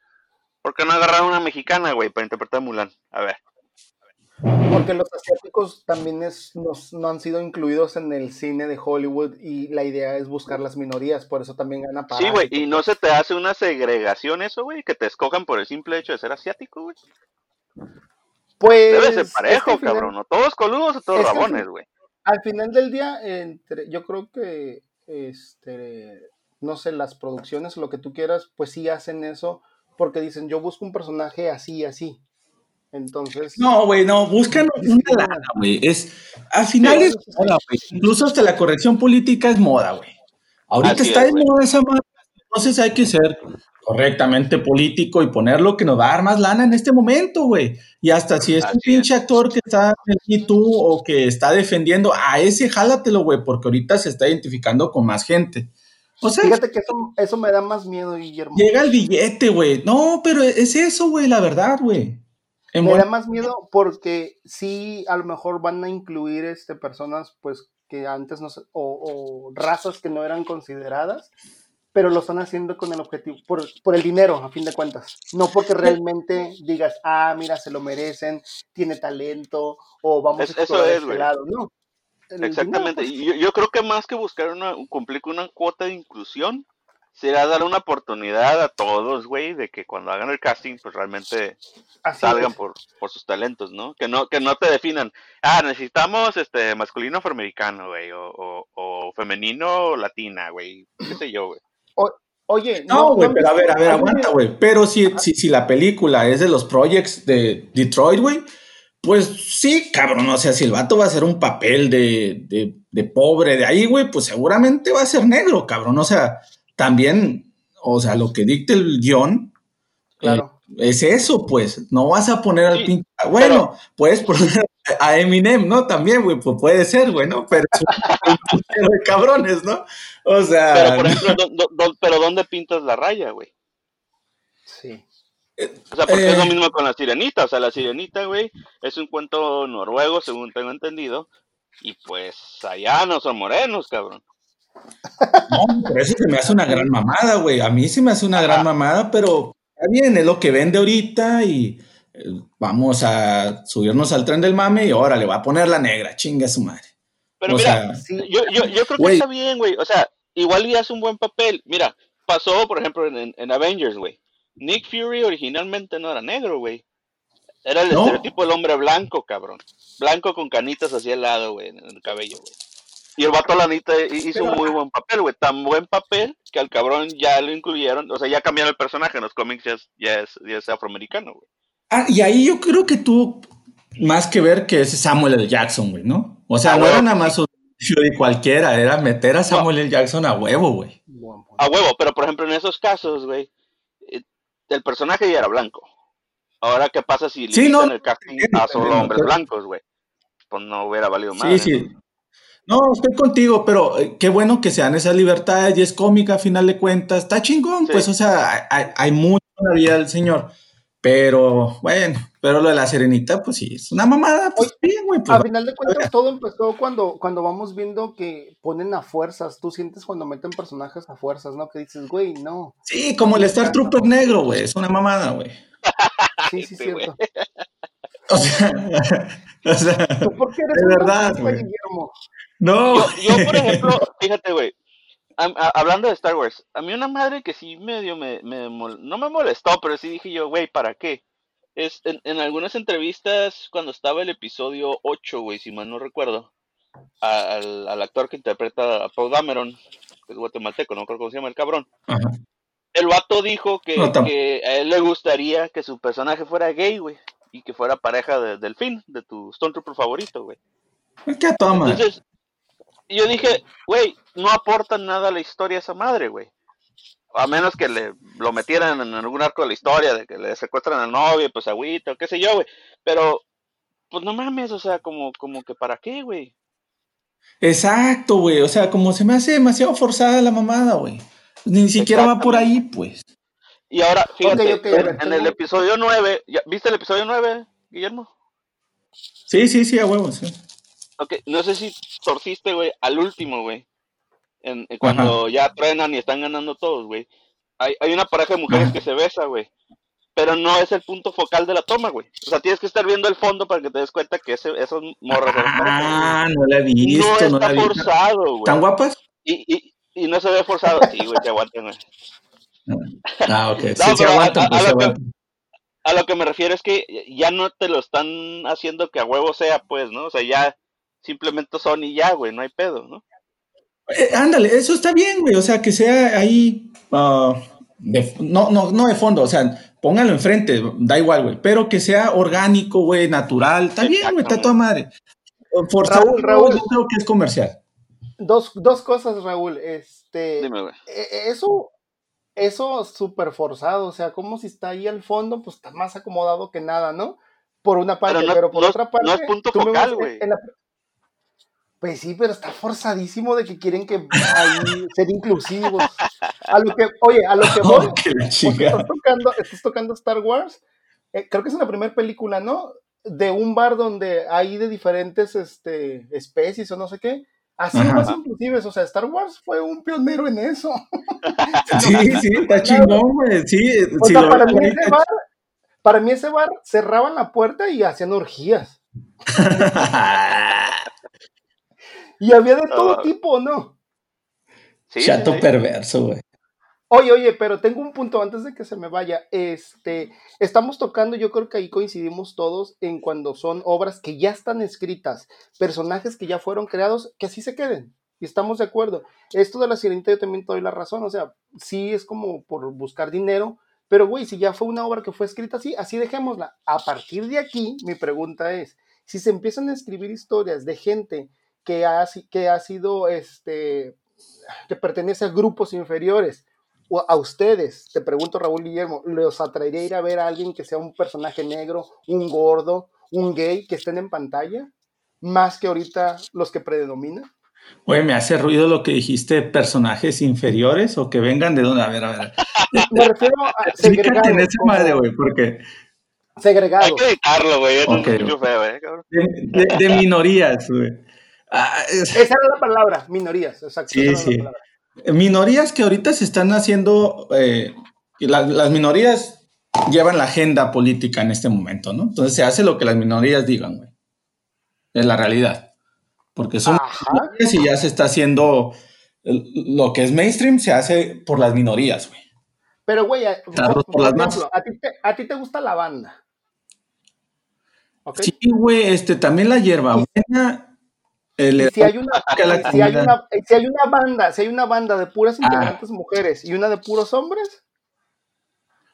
S3: ¿Por qué no agarraron una mexicana, güey, para interpretar a Mulan? A ver.
S2: Porque los asiáticos también es, no han sido incluidos en el cine de Hollywood y la idea es buscar las minorías, por eso también gana
S3: para. Sí, güey, y no se te hace una segregación eso, güey, que te escojan por el simple hecho de ser asiático, güey.
S2: Pues.
S3: Debe ser parejo, cabrón. ¿no? Todos coludos o todos rabones, güey.
S2: Al final del día, entre, yo creo que, este, no sé, las producciones, lo que tú quieras, pues sí hacen eso porque dicen, yo busco un personaje así, así. Entonces.
S4: No, güey, no, buscan una lana, güey. Es, al final es moda, güey. Incluso hasta la corrección política es moda, güey. Ahorita está de moda esa madre. Entonces hay que ser correctamente político y poner lo que nos va a dar más lana en este momento, güey. Y hasta si es un pinche actor que está en tú o que está defendiendo, a ese jálatelo, güey, porque ahorita se está identificando con más gente.
S2: O sea, fíjate que eso, me da más miedo, Guillermo.
S4: Llega el billete, güey. No, pero es eso, güey, la verdad, güey.
S2: Me da más miedo porque sí, a lo mejor van a incluir este, personas, pues, que antes no o razas que no eran consideradas pero lo están haciendo con el objetivo, por, por, el dinero, a fin de cuentas. No porque realmente digas, ah, mira, se lo merecen, tiene talento, o vamos a eso es, este lado. No.
S3: Exactamente. Y yo, yo, creo que más que buscar una, cumplir con una cuota de inclusión, será dar una oportunidad a todos, güey, de que cuando hagan el casting, pues realmente salgan por, por, sus talentos, ¿no? Que no que no te definan, ah, necesitamos este masculino afroamericano, güey, o, o, o femenino latina, güey, qué sé yo, güey
S2: oye,
S4: no, güey, pero a ver, a ver, aguanta, güey. Pero si, si, si, la película es de los projects de Detroit, güey, pues sí, cabrón, o sea, si el vato va a hacer un papel de, de, de pobre de ahí, güey, pues seguramente va a ser negro, cabrón. O sea, también, o sea, lo que dicte el guion,
S2: Claro.
S4: Eh, es eso, pues. No vas a poner al pinche. Bueno, puedes poner a Eminem, ¿no? También, güey, pues puede ser, güey, ¿no? Pero es un, de cabrones, ¿no? O sea.
S3: Pero, por ejemplo, ¿pero dónde pintas la raya, güey?
S2: Sí.
S3: O sea, porque es lo eh. mismo con la sirenita. O sea, la sirenita, güey, es un cuento noruego, según tengo entendido. Y pues allá no son morenos, cabrón.
S4: No, por eso se me hace una gran mamada, güey. A mí se me hace una gran mamada, pero está bien, es lo que vende ahorita y eh, vamos a subirnos al tren del mame y ahora le va a poner la negra, chinga su madre.
S3: Pero mira, yo, yo, yo, creo que está bien, güey. O sea, igual y hace un buen papel. Mira, pasó, por ejemplo, en, en Avengers, güey. Nick Fury originalmente no era negro, güey. Era el estereotipo del hombre blanco, cabrón. Blanco con canitas hacia el lado, güey, en el cabello, güey. Y el vato Lanita hizo un muy buen papel, güey. Tan buen papel que al cabrón ya lo incluyeron. O sea, ya cambiaron el personaje en los cómics, ya es, afroamericano, güey.
S4: Ah, y ahí yo creo que tú, más que ver que es Samuel L. Jackson, güey, ¿no? O sea, ah, no era nada más un Fury cualquiera, era meter a Samuel L. Jackson a huevo, güey.
S3: A huevo, pero por ejemplo, en esos casos, güey, eh, el personaje ya era blanco. Ahora, ¿qué pasa si le sí, el casting a solo hombres blancos, güey? Pues no hubiera valido más.
S4: Sí, sí. No, estoy contigo, pero eh, qué bueno que sean esas libertades y es cómica a final de cuentas. Está chingón, pues, o sea, hay, hay mucho en la vida del señor. Pero, bueno, pero lo de la serenita, pues sí, es una mamada, pues bien, güey. Pues,
S2: a final de cuentas, todo empezó cuando, cuando vamos viendo que ponen a fuerzas. Tú sientes cuando meten personajes a fuerzas, ¿no? Que dices, güey, no.
S4: Sí, como el Star Trooper negro, güey. Es una mamada, güey.
S2: Sí, sí, cierto. [LAUGHS]
S4: O sea, [LAUGHS] o sea
S2: ¿Por qué eres
S4: de verdad, güey. No.
S3: Yo, por [LAUGHS] ejemplo, fíjate, güey, hablando de Star Wars, a mí una madre que sí medio me, me no me molestó, pero sí dije yo, güey, ¿para qué? Es en, en, algunas entrevistas cuando estaba el episodio 8, güey, si mal no recuerdo, al, al, actor que interpreta a Paul Dameron, que es guatemalteco, no creo cómo se llama el cabrón. El vato dijo que, que, a él le gustaría que su personaje fuera gay, güey, y que fuera pareja de, del fin, de tu Stormtrooper favorito, güey.
S4: ¿Qué toma?
S3: Entonces, yo dije, güey, no aporta nada a la historia esa madre, güey. A menos que le lo metieran en algún arco de la historia, de que le secuestran al novio, pues agüita, o qué sé yo, güey. Pero, pues no mames, o sea, como, como que para qué, güey.
S4: Exacto, güey. O sea, como se me hace demasiado forzada la mamada, güey. Ni siquiera va por ahí, pues.
S3: Y ahora, fíjate, en, el episodio 9, ¿viste el episodio 9, Guillermo?
S4: Sí, sí, sí, a huevos, sí.
S3: Ok, no sé si torciste, güey, al último, güey. En, cuando ya trenan y están ganando todos, güey. Hay, hay una pareja de mujeres que se besa, güey. Pero no es el punto focal de la toma, güey. O sea, tienes que estar viendo el fondo para que te des cuenta que ese, esos morros.
S4: Ah, no la he visto.
S3: No está forzado, güey.
S4: ¿Están guapas?
S3: Y, y, y no se ve forzado. Sí, güey, que aguanten, güey.
S4: Ah, ok. [LAUGHS] sí, se aguantan, pues,
S3: a, lo que, a lo que me refiero es que ya no te lo están haciendo que a huevo sea, pues, ¿no? O sea, ya simplemente son y ya, güey, no hay pedo, ¿no?
S4: Eh, ándale, eso está bien, güey, o sea, que sea ahí, uh, no, no, no de fondo, o sea, póngalo enfrente, da igual, güey, pero que sea orgánico, güey, natural, está bien, güey, está toda madre. Forzado, Raúl, Raúl, yo creo que es comercial.
S2: Dos, dos cosas, Raúl, este,
S3: Dime, güey.
S2: E, eso, eso súper forzado, o sea, como si está ahí al fondo, pues está más acomodado que nada, ¿no? Por una parte, pero, por otra parte.
S3: No es punto focal, güey.
S2: Pues sí, pero está forzadísimo de que quieren que ahí ser inclusivos. A lo que, oye, a lo que [LAUGHS] voy, estás tocando, estás tocando Star Wars, eh, creo que es una primera película, ¿no? De un bar donde hay de diferentes este, especies o no sé qué. Así más inclusives, o sea, Star Wars fue un pionero en eso. [LAUGHS]
S4: sí, sí, está chingón, güey. Sí,
S2: o sea, para, mí ese bar, para mí ese bar cerraban la puerta y hacían orgías. [LAUGHS] Y había de todo ah. tipo, ¿no?
S4: Sí, Chato perverso, güey.
S2: Oye, oye, pero tengo un punto antes de que se me vaya. Este, estamos tocando, yo creo que ahí coincidimos todos en cuando son obras que ya están escritas, personajes que ya fueron creados, que así se queden. Y estamos de acuerdo. Esto de la sirenita yo también te doy la razón. O sea, sí es como por buscar dinero, pero güey, si ya fue una obra que fue escrita así, así dejémosla. A partir de aquí, mi pregunta es, si se empiezan a escribir historias de gente que ha, que ha sido, este, que pertenece a grupos inferiores, a ustedes, te pregunto Raúl Guillermo, ¿los atraería ir a ver a alguien que sea un personaje negro, un gordo, un gay que estén en pantalla? Más que ahorita los que predominan.
S4: Oye, me hace ruido lo que dijiste, personajes inferiores o que vengan de dónde. A ver, a ver. [LAUGHS]
S2: Me refiero a [LAUGHS]
S4: segregados. en esa madre, güey, porque.
S2: Segregados. Hay
S3: que editarlo, güey. Okay.
S4: de, de, minorías, güey.
S2: Ah, esa era la palabra, minorías, exacto.
S4: Sí, sí. Minorías que ahorita se están haciendo. Eh, las minorías llevan la agenda política en este momento, ¿no? Entonces se hace lo que las minorías digan, güey. Es la realidad. Porque son minorías y ya se está haciendo lo que es mainstream, se hace por las minorías, güey.
S2: Pero, güey, por, ejemplo, ¿a, ti te, gusta la banda.
S4: Sí, güey, este, también la hierba buena.
S2: Si, hay una, [LAUGHS] si, hay una, si hay una banda, si hay una banda de puras ah. integrantes mujeres y una de puros hombres.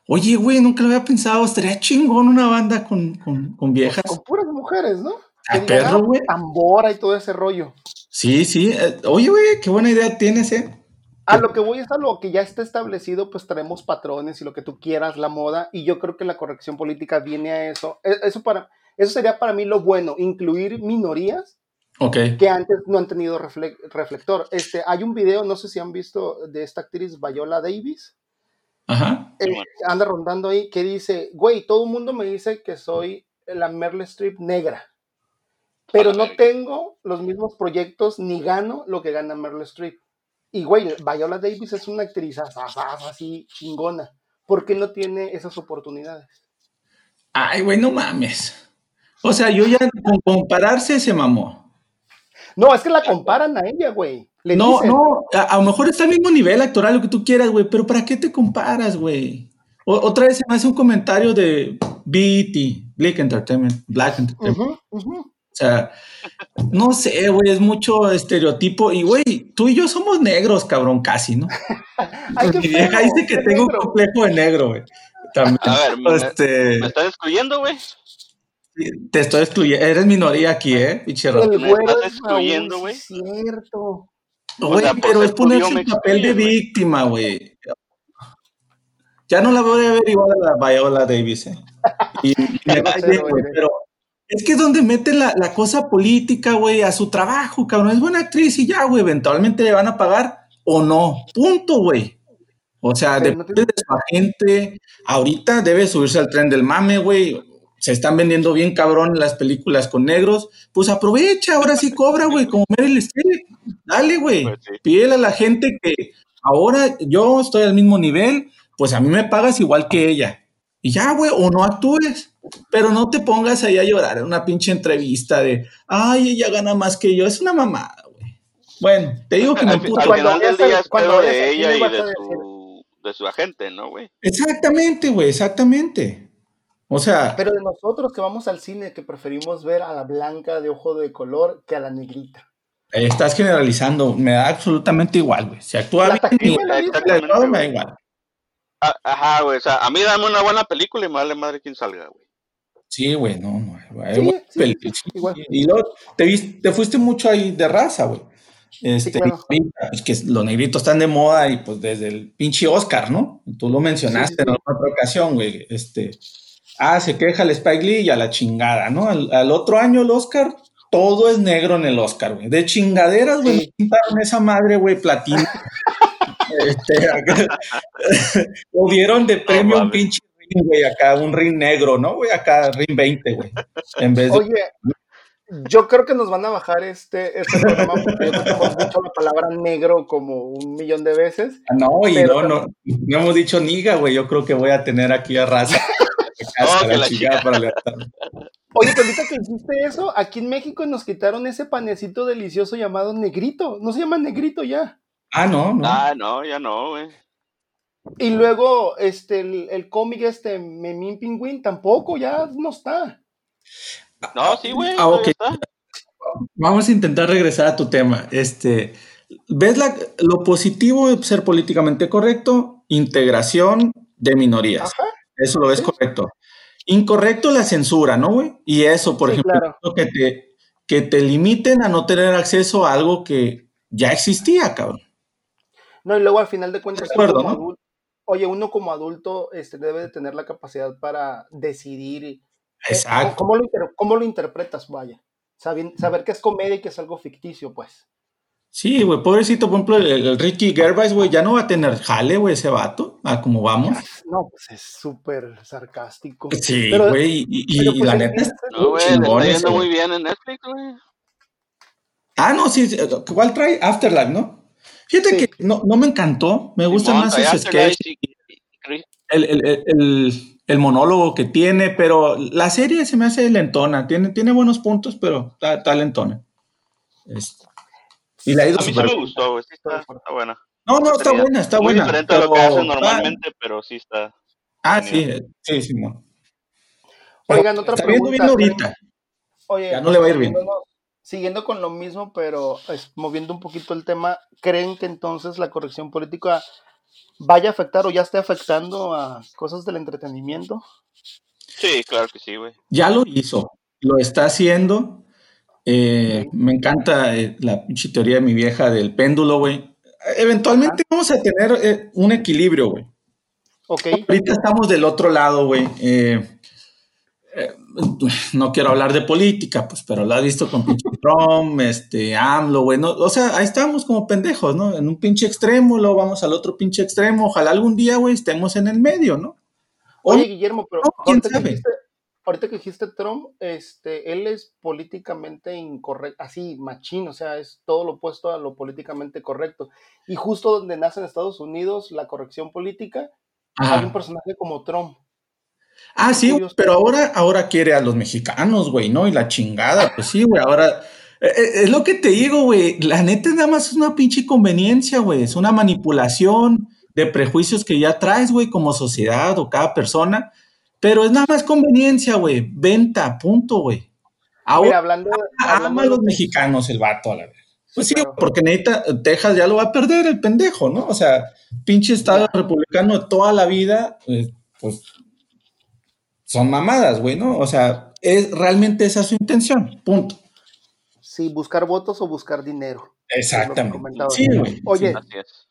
S4: Oye, güey, nunca lo había pensado. Estaría chingón una banda con, con, con viejas.
S2: con puras mujeres, ¿no?
S4: A perro, güey.
S2: Tambora y todo ese rollo.
S4: Sí, sí. Eh, oye, güey, qué buena idea tienes, ¿eh?
S2: A lo que voy es a lo que ya está establecido, pues tenemos patrones y lo que tú quieras, la moda, y yo creo que la corrección política viene a eso. E, eso, para, eso sería para mí lo bueno, incluir minorías que antes no han tenido reflector. Este, hay un video, no sé si han visto, de esta actriz Viola Davis.
S4: Ajá.
S2: Eh, anda rondando ahí, que dice, güey, todo el mundo me dice que soy la Merle Strip negra pero no tengo los mismos proyectos ni gano lo que gana Meryl Streep. Y, güey, Viola Davis es una actriz así chingona. ¿Por qué no tiene esas oportunidades?
S4: Ay, güey, no mames. O sea, yo ya con compararse se mamó.
S2: No, es que la comparan a ella, güey.
S4: no, no, a, lo mejor está al mismo nivel actoral, lo que tú quieras, güey, pero ¿para qué te comparas, güey? Otra vez se me hace un comentario de BET, Black Entertainment, Black Entertainment. O sea, no sé, güey, es mucho estereotipo. Y, güey, tú y yo somos negros, cabrón, casi, ¿no? [LAUGHS] Mi vieja dice que tengo un complejo de negro, güey.
S3: También. A ver, me, este... ¿me estás excluyendo, güey?
S4: Te estoy excluyendo. Eres minoría aquí, ¿eh?
S3: Pichero. ¿Me estás excluyendo, güey?
S2: Cierto.
S4: Güey, pero es ponerse el papel de víctima, güey. Ya no la voy a ver igual a la Viola Davis, ¿eh? Y, [LAUGHS] me pero es que es donde mete la, cosa política, güey, a su trabajo, cabrón. Es buena actriz y ya, güey, eventualmente le van a pagar o no. Punto, güey. O sea, depende de su agente. Ahorita debe subirse al tren del mame, güey. Se están vendiendo bien cabrón las películas con negros. Pues aprovecha, ahora sí cobra, güey, como Meryl Streep. Dale, güey. Pues Pídele a la gente que ahora yo estoy al mismo nivel, pues a mí me pagas igual que ella. Y ya, güey, o no actúes. Pero no te pongas ahí a llorar en una pinche entrevista de, ay, ella gana más que yo. Es una mamada, güey. Bueno, te digo que me
S3: puto. Al del día cuando de ella y de su, de su agente, ¿no, güey?
S4: Exactamente, güey, exactamente. O sea.
S2: Pero de nosotros que vamos al cine, que preferimos ver a la blanca de ojo de color que a la negrita.
S4: Estás generalizando, me da absolutamente igual, güey. Si actúa bien, me da igual.
S3: Ah, ajá, güey. O sea, a mí dame una buena película y me vale madre quien salga, güey.
S4: Sí, güey, no, no. y luego te, te fuiste mucho ahí de raza, güey. Este, es que los negritos están de moda y pues desde el pinche Oscar, ¿no? Tú lo mencionaste en otra ocasión, güey. Este, ah, se queja el Spike Lee y a la chingada, ¿no? Al, otro año el Oscar, todo es negro en el Oscar, güey. De chingaderas, güey, pintaron esa madre, güey, platino. [LAUGHS] este, [LAUGHS] o dieron de premio un pinche güey, acá un ring negro, ¿no? Güey, acá ring 20, güey. En vez de...
S2: Oye, yo creo que nos van a bajar este, este programa porque hemos dicho la palabra negro como un millón de veces.
S4: Ah, no, y no, no, no hemos dicho niga, güey. Yo creo que voy a tener aquí a raza. [LAUGHS]
S3: oh, la chica. Para
S2: Oye, pero ahorita que hiciste eso, aquí en México nos quitaron ese panecito delicioso llamado negrito. No se llama negrito ya.
S4: Ah, no, no.
S3: Ah, no, ya no, güey.
S2: Y luego, este, el, cómic este, Memín Pingüín, tampoco, ya no está.
S3: No, sí, güey. Ah, está.
S4: Vamos a intentar regresar a tu tema. Este, ¿ves lo positivo de ser políticamente correcto? Integración de minorías. Eso lo ves correcto. Incorrecto la censura, ¿no, güey? Y eso, por ejemplo, que, te, que te limiten a no tener acceso a algo que ya existía, cabrón.
S2: No, y luego al final de cuentas, oye, uno como adulto este, debe de tener la capacidad para decidir. Eh,
S4: Exacto.
S2: ¿cómo, lo, ¿Cómo lo interpretas, vaya? Saber, saber que es comedia y que es algo ficticio, pues.
S4: Sí, güey, pobrecito, por ejemplo, el, Ricky Gervais, güey, ya no va a tener jale, güey, ese vato, a cómo vamos.
S2: No, pues es súper sarcástico.
S4: Sí, güey, y,
S3: pues, la neta es No, está yendo muy bien en Netflix, güey.
S4: Ah, no, sí, ¿cuál trae? Afterlife, ¿no? Fíjate que no, no me encantó, me gusta más ese sketch, el, el, el, el, monólogo que tiene, pero la serie se me hace lentona, tiene, tiene buenos puntos, pero está, está lentona. Este.
S3: Y la ha ido a mí sí me gustó, güey. Sí está, está, buena.
S4: No, no, está buena, está
S3: Muy
S4: buena.
S3: diferente a lo que hacen normalmente, pero sí está.
S4: Ah, sí, sí, sí, no.
S2: Oigan, otra
S4: está
S2: pregunta.
S4: Viendo bien ahorita.
S2: Oye,
S4: ya no le va a ir bien.
S2: Siguiendo con lo mismo, pero es, moviendo un poquito el tema, ¿creen que entonces la corrección política vaya a afectar o ya esté afectando a cosas del entretenimiento?
S3: Sí, claro que sí, güey.
S4: Ya lo hizo, lo está haciendo eh, me encanta eh, la teoría de mi vieja del péndulo, güey. Eventualmente vamos a tener eh, un equilibrio, güey.
S2: Ok.
S4: Ahorita estamos del otro lado, güey. no quiero hablar de política, pues, pero lo has visto con pinche [LAUGHS] Trump, este, AMLO, güey. o sea, ahí estamos como pendejos, ¿no? En un pinche extremo, luego vamos al otro pinche extremo. Ojalá algún día, güey, estemos en el medio, ¿no?
S2: Oye, Guillermo, pero ¿quién sabe? Ahorita que dijiste Trump, este, él es políticamente incorrecto, así, machín, o sea, es todo lo opuesto a lo políticamente correcto. Y justo donde nace en Estados Unidos la corrección política, hay un personaje como Trump.
S4: Ah, sí, pero ahora, ahora quiere a los mexicanos, güey, ¿no? Y la chingada, pues sí, güey, ahora... Eh, eh, es lo que te digo, güey. La neta nada más es una pinche conveniencia, güey. Es una manipulación de prejuicios que ya traes, güey, como sociedad o cada persona pero es nada más conveniencia, güey. Venta, punto, güey.
S2: Ahora, hablando,
S4: ama a los mexicanos el vato, a la vez. Pues sí, porque necesita, Texas ya lo va a perder el pendejo, ¿no? O sea, pinche estado republicano de toda la vida, pues, pues son mamadas, güey, ¿no? O sea, es realmente esa su intención, punto.
S2: Sí, buscar votos o buscar dinero.
S4: Exactamente. Sí,
S2: Oye,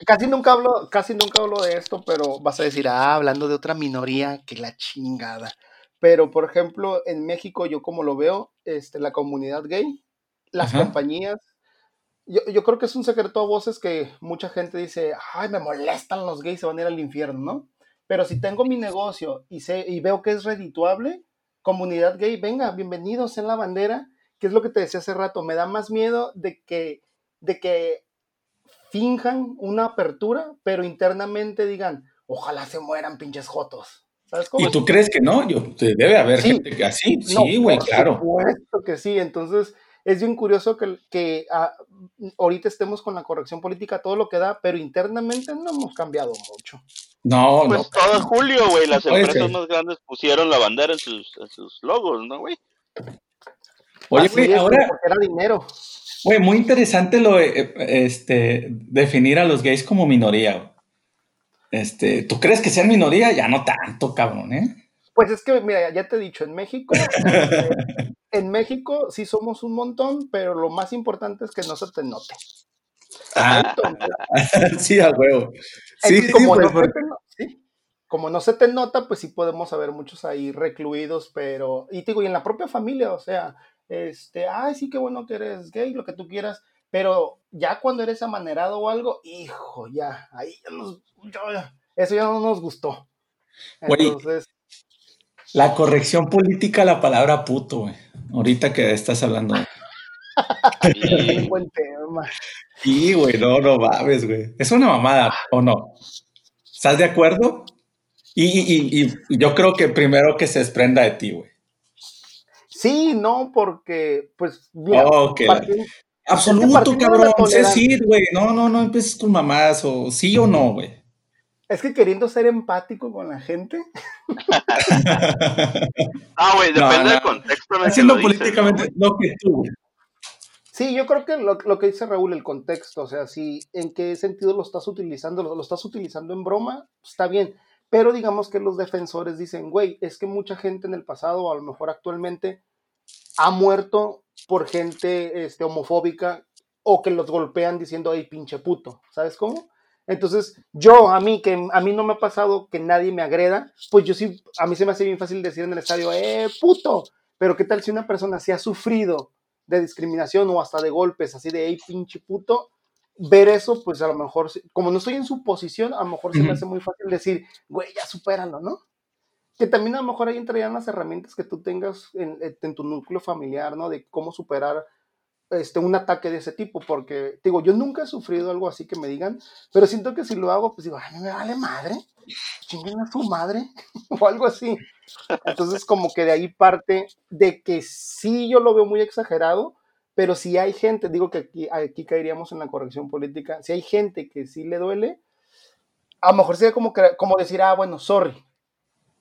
S2: casi nunca hablo, casi nunca hablo de esto, pero vas a decir, ah, hablando de otra minoría, que la chingada. Pero, por ejemplo, en México, yo como lo veo, este, la comunidad gay, las compañías, yo, yo, creo que es un secreto a voces que mucha gente dice, ay, me molestan los gays, se van a ir al infierno, ¿no? Pero si tengo mi negocio y, sé, y veo que es redituable, comunidad gay, venga, bienvenidos en la bandera, que es lo que te decía hace rato, me da más miedo de que de que finjan una apertura, pero internamente digan, ojalá se mueran pinches jotos.
S4: ¿Sabes cómo? ¿Y tú crees que no? Yo, debe haber gente que así. Sí, güey, claro.
S2: Por supuesto que sí. Entonces, es bien curioso que, que ah, ahorita estemos con la corrección política, todo lo que da, pero internamente no hemos cambiado mucho.
S4: No,
S3: pues
S4: no.
S3: todo julio, güey, las empresas más grandes pusieron la bandera en sus, en sus logos, ¿no, güey?
S4: Oye, güey, ahora.
S2: Porque era dinero.
S4: Güey, muy interesante lo este, definir a los gays como minoría. Este, ¿tú crees que sean minoría? Ya no tanto, cabrón, ¿eh?
S2: Pues es que, mira, ya te he dicho, en México, [LAUGHS] en México sí somos un montón, pero lo más importante es que no se te note.
S4: Ah, [LAUGHS] sí, a huevo. Sí,
S2: como, no se te ¿sí? como no se te nota, pues sí podemos haber muchos ahí recluidos, pero, y digo, y en la propia familia, o sea, este, ay, sí, qué bueno que eres gay, lo que tú quieras, pero ya cuando eres amanerado o algo, hijo, ya, ahí ya nos, eso ya no nos gustó. Entonces.
S4: la corrección política, la palabra puto, güey. Ahorita que estás hablando. [LAUGHS]
S2: sí, buen tema.
S4: Sí, güey, no, no mames, güey. Es una mamada, ¿o no? ¿Estás de acuerdo? Y, y, y yo creo que primero que se desprenda de ti, güey.
S2: Sí, no, porque, pues,
S4: Absoluto, cabrón. Sé decir, güey. No, no, no empieces con mamás o sí o no, güey.
S2: Es que queriendo ser empático con la gente. [LAUGHS]
S3: ah, güey, depende del contexto.
S4: Haciendo políticamente lo que tú,
S2: Sí, yo creo que lo, que dice Raúl, el contexto, o sea, si en qué sentido lo estás utilizando, lo, lo estás utilizando en broma, está bien. Pero digamos que los defensores dicen, güey, es que mucha gente en el pasado, o a lo mejor actualmente, ha muerto por gente este, homofóbica o que los golpean diciendo, ay, pinche puto, ¿sabes cómo? Entonces, yo, a mí, que a mí no me ha pasado que nadie me agreda, pues yo sí, a mí se me hace bien fácil decir en el estadio, eh, puto. Pero qué tal si una persona se ha sufrido de discriminación o hasta de golpes, así de, hey, pinche puto, ver eso, pues a lo mejor, como no estoy en su posición, a lo mejor se me hace muy fácil decir, güey, ya supéralo, ¿no? Que también a lo mejor ahí entrarían las herramientas que tú tengas en, en tu núcleo familiar, ¿no? De cómo superar este, un ataque de ese tipo, porque digo, yo nunca he sufrido algo así que me digan, pero siento que si lo hago, pues digo, ay, me vale madre, chinguen a su madre, [LAUGHS] o algo así. Entonces, como que de ahí parte de que sí yo lo veo muy exagerado, pero si hay gente, digo que aquí, aquí caeríamos en la corrección política, si hay gente que sí le duele, a lo mejor sería como, como decir, ah, bueno, sorry,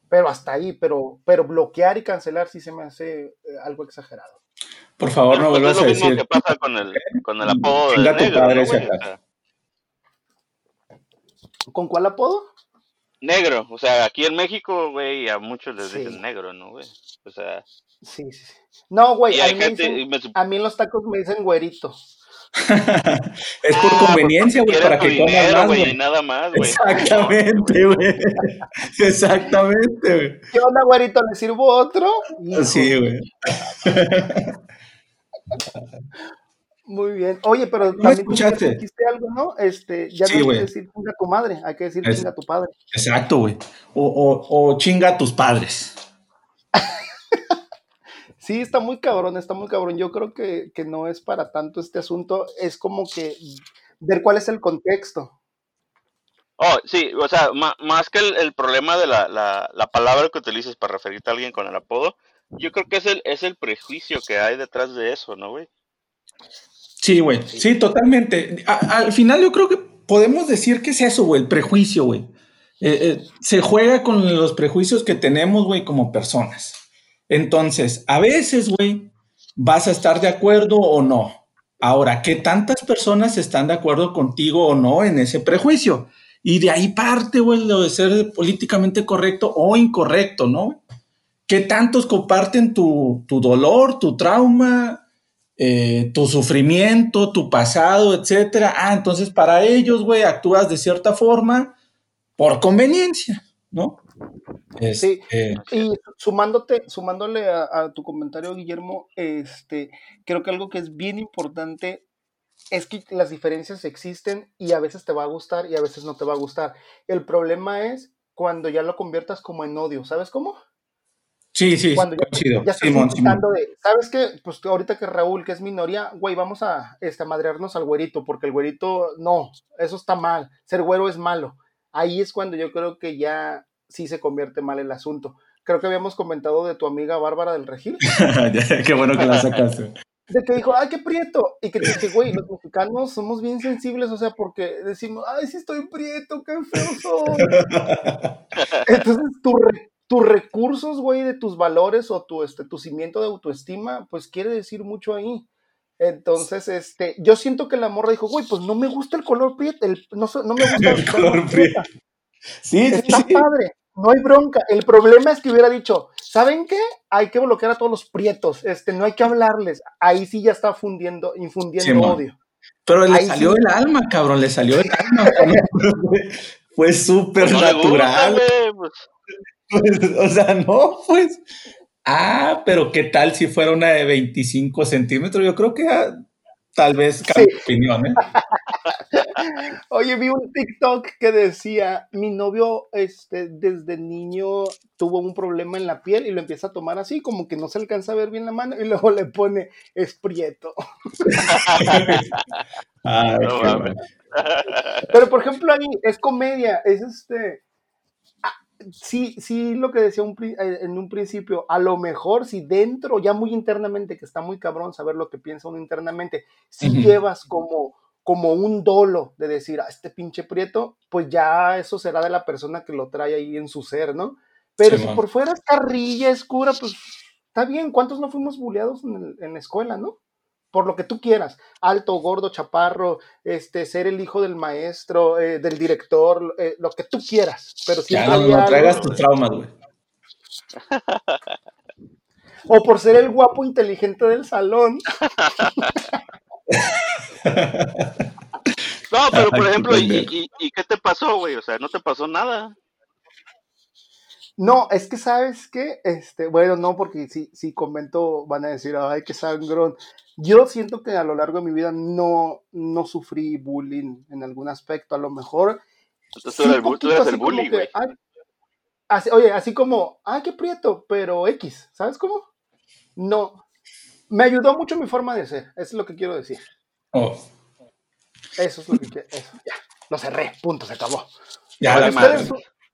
S2: pero hasta ahí, pero, pero bloquear y cancelar sí se me hace eh, algo exagerado.
S4: Por favor, no vuelvas a decir.
S3: Es lo mismo que pasa con el, con el apodo de negro, padre,
S2: ¿Con cuál apodo?
S3: Negro, o sea, aquí en México, güey, a muchos les dicen negro, ¿no, güey? O sea...
S2: Sí, sí, sí. No, güey, a, a, mí en los tacos me dicen güerito. [LAUGHS]
S4: es por ah, conveniencia, güey, para que comas más, güey.
S3: Nada más, güey.
S4: Exactamente, güey. [LAUGHS] Exactamente, güey.
S2: ¿Qué onda, güerito? ¿Le sirvo otro?
S4: Sí, güey. [LAUGHS]
S2: Muy bien. Oye, pero
S4: ¿No escuchaste?
S2: dijiste algo, ¿no? Este, ya no hay que decir chinga tu madre, hay que decir chinga tu padre.
S4: Exacto, güey. O, o, o chinga a tus padres.
S2: Sí, está muy cabrón, está muy cabrón. Yo creo que, no es para tanto este asunto, es como que ver cuál es el contexto.
S3: Oh, sí, o sea, más que el, problema de la, la, palabra que utilices para referirte a alguien con el apodo, yo creo que es el, es el prejuicio que hay detrás de eso, ¿no, güey?
S4: Sí, güey, sí, totalmente. al final yo creo que podemos decir que es eso, güey, el prejuicio, güey. Eh, eh, se juega con los prejuicios que tenemos, güey, como personas. Entonces, a veces, güey, vas a estar de acuerdo o no. Ahora, ¿qué tantas personas están de acuerdo contigo o no en ese prejuicio? Y de ahí parte, güey, lo de ser políticamente correcto o incorrecto, ¿no? ¿Qué tantos comparten tu, dolor, tu trauma, eh, tu sufrimiento, tu pasado, etcétera? Ah, entonces para ellos, güey, actúas de cierta forma por conveniencia, ¿no?
S2: Sí, este, y sumándote, sumándole a, tu comentario, Guillermo, este, creo que algo que es bien importante es que las diferencias existen y a veces te va a gustar y a veces no te va a gustar. El problema es cuando ya lo conviertas como en odio, ¿sabes cómo?
S4: Sí, sí,
S2: cuando ya, ya de, ¿sabes qué? Pues ahorita que Raúl, que es minoría, güey, vamos a, este, madrearnos al güerito, porque el güerito, no, eso está mal, ser güero es malo. Ahí es cuando yo creo que ya sí se convierte mal el asunto. Creo que habíamos comentado de tu amiga Bárbara del Regil. [LAUGHS]
S4: qué bueno que la sacaste.
S2: De que dijo, ay, qué prieto. Y que dije, güey, los mexicanos somos bien sensibles, o sea, porque decimos, ay, sí estoy prieto, qué feo soy. [LAUGHS] Entonces, tus recursos, güey, de tus valores o tu, este, tu cimiento de autoestima, pues quiere decir mucho ahí. Entonces, este, yo siento que la morra dijo, güey, pues no me gusta el color prieto, no, no, me gusta el, color prieto.
S4: Sí,
S2: Está padre no hay bronca. El problema es que hubiera dicho, ¿saben qué? Hay que bloquear a todos los prietos, este, no hay que hablarles. Ahí sí ya está fundiendo, infundiendo odio.
S4: Pero le salió el alma, cabrón, le salió el alma. [LAUGHS] fue súper natural. Pues. [LAUGHS] o sea, no, pues. Ah, pero ¿qué tal si fuera una de 25 centímetros? Yo creo que ah, tal vez cambie opinión, ¿eh? [LAUGHS]
S2: Oye, vi un TikTok que decía, mi novio este, desde niño tuvo un problema en la piel y lo empieza a tomar así, como que no se alcanza a ver bien la mano y luego le pone, es prieto. [LAUGHS] Pero por ejemplo ahí es comedia, es este... Ah, sí, sí, lo que decía eh, en un principio, a lo mejor si dentro, ya muy internamente, que está muy cabrón saber lo que piensa uno internamente, si llevas como como un dolo de decir, a ah, este pinche prieto, pues ya eso será de la persona que lo trae ahí en su ser, ¿no? Pero si por fuera es carrilla, es cura, pues está bien. ¿Cuántos no fuimos bulleados en, la escuela, no? Por lo que tú quieras, alto, gordo, chaparro, este, ser el hijo del maestro, eh, del director, eh, lo que tú quieras. Pero si
S4: ya, no, traigas tus traumas, güey.
S2: O por ser el guapo inteligente del salón. [LAUGHS] [LAUGHS]
S3: No, pero por ejemplo, ¿y, y, qué te pasó, güey? O sea, no te pasó nada.
S2: No, es que sabes que, este, bueno, no, porque si, si comento van a decir, ay, qué sangrón. Yo siento que a lo largo de mi vida no, no sufrí bullying en algún aspecto. A lo mejor.
S3: Entonces tú eres el, bullying, güey.
S2: oye, así como, ay, qué prieto, pero X, ¿sabes cómo? No. Me ayudó mucho mi forma de ser, eso es lo que quiero decir. Oh. Eso es lo que quiero. Eso, ya. Lo cerré, punto, se acabó.
S4: Ya, ustedes,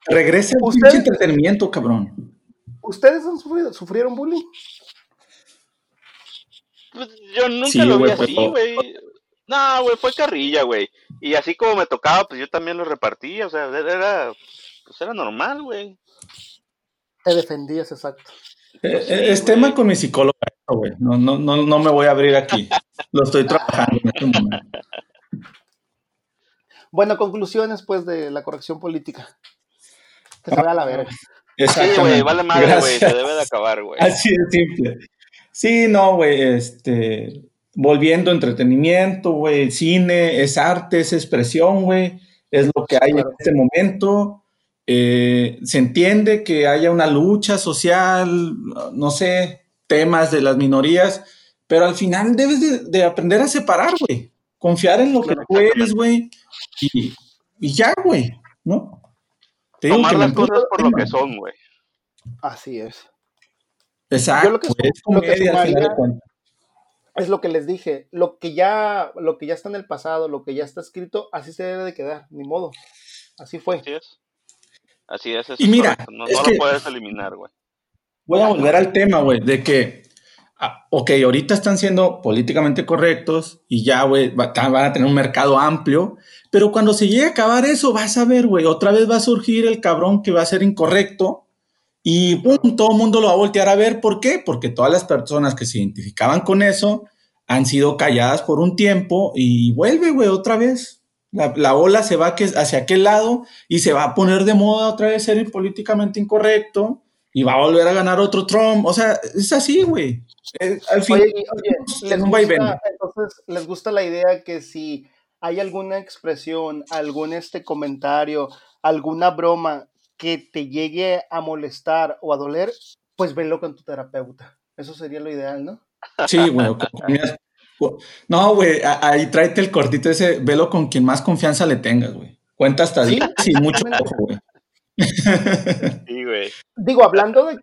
S4: Regresa al pinche entretenimiento, cabrón.
S2: ¿Ustedes han sufrido, sufrieron bullying?
S3: Pues yo nunca lo vi así, güey. No, güey, fue carrilla, güey. Y así como me tocaba, pues yo también lo repartía, o sea, era, pues era normal, güey.
S2: Te defendías, exacto.
S4: Eh, eh, es tema con mi psicóloga, güey. No, no, no, no me voy a abrir aquí. Lo estoy trabajando en este momento.
S2: Bueno, conclusiones, pues, de la corrección política. Que se vaya a la verga.
S3: Sí, güey, vale madre, güey, se debe de acabar, güey.
S4: Así de simple. Sí, no, güey, este, volviendo entretenimiento, güey, cine, es arte, es expresión, güey, es lo que hay en este momento. Eh, se entiende que haya una lucha social, no sé, temas de las minorías, pero al final debes de, aprender a separar, güey, confiar en lo que tú eres, güey, y, y ya, güey, ¿no?
S3: Tomar las cosas por lo que son, güey.
S2: Así es.
S4: Exacto. lo que,
S2: es lo que les dije, lo que ya, lo que ya está en el pasado, lo que ya está escrito, así se debe de quedar, ni modo. Así fue.
S3: Así es. Así es.
S4: y mira,
S3: no, lo puedes eliminar, güey.
S4: Voy a volver al tema, güey, de que, ah, ok, ahorita están siendo políticamente correctos y ya, güey, van a tener un mercado amplio, pero cuando se llegue a acabar eso, vas a ver, güey, otra vez va a surgir el cabrón que va a ser incorrecto y todo el mundo lo va a voltear a ver. ¿Por qué? Porque todas las personas que se identificaban con eso han sido calladas por un tiempo y vuelve, güey, otra vez. La, ola se va hacia aquel lado y se va a poner de moda otra vez ser políticamente incorrecto y va a volver a ganar otro Trump. O sea, es así, güey.
S2: Eh, al fin, oye, oye, entonces, ¿les gusta la idea que si hay alguna expresión, algún este comentario, alguna broma que te llegue a molestar o a doler, pues velo con tu terapeuta. Eso sería lo ideal, ¿no?
S4: Sí, güey. No, güey, ahí tráete el cortito ese, velo con quien más confianza le tengas, güey. Cuenta hasta 10 y [LAUGHS] mucho güey. [LAUGHS]
S3: Sí, güey.
S2: Digo, hablando de,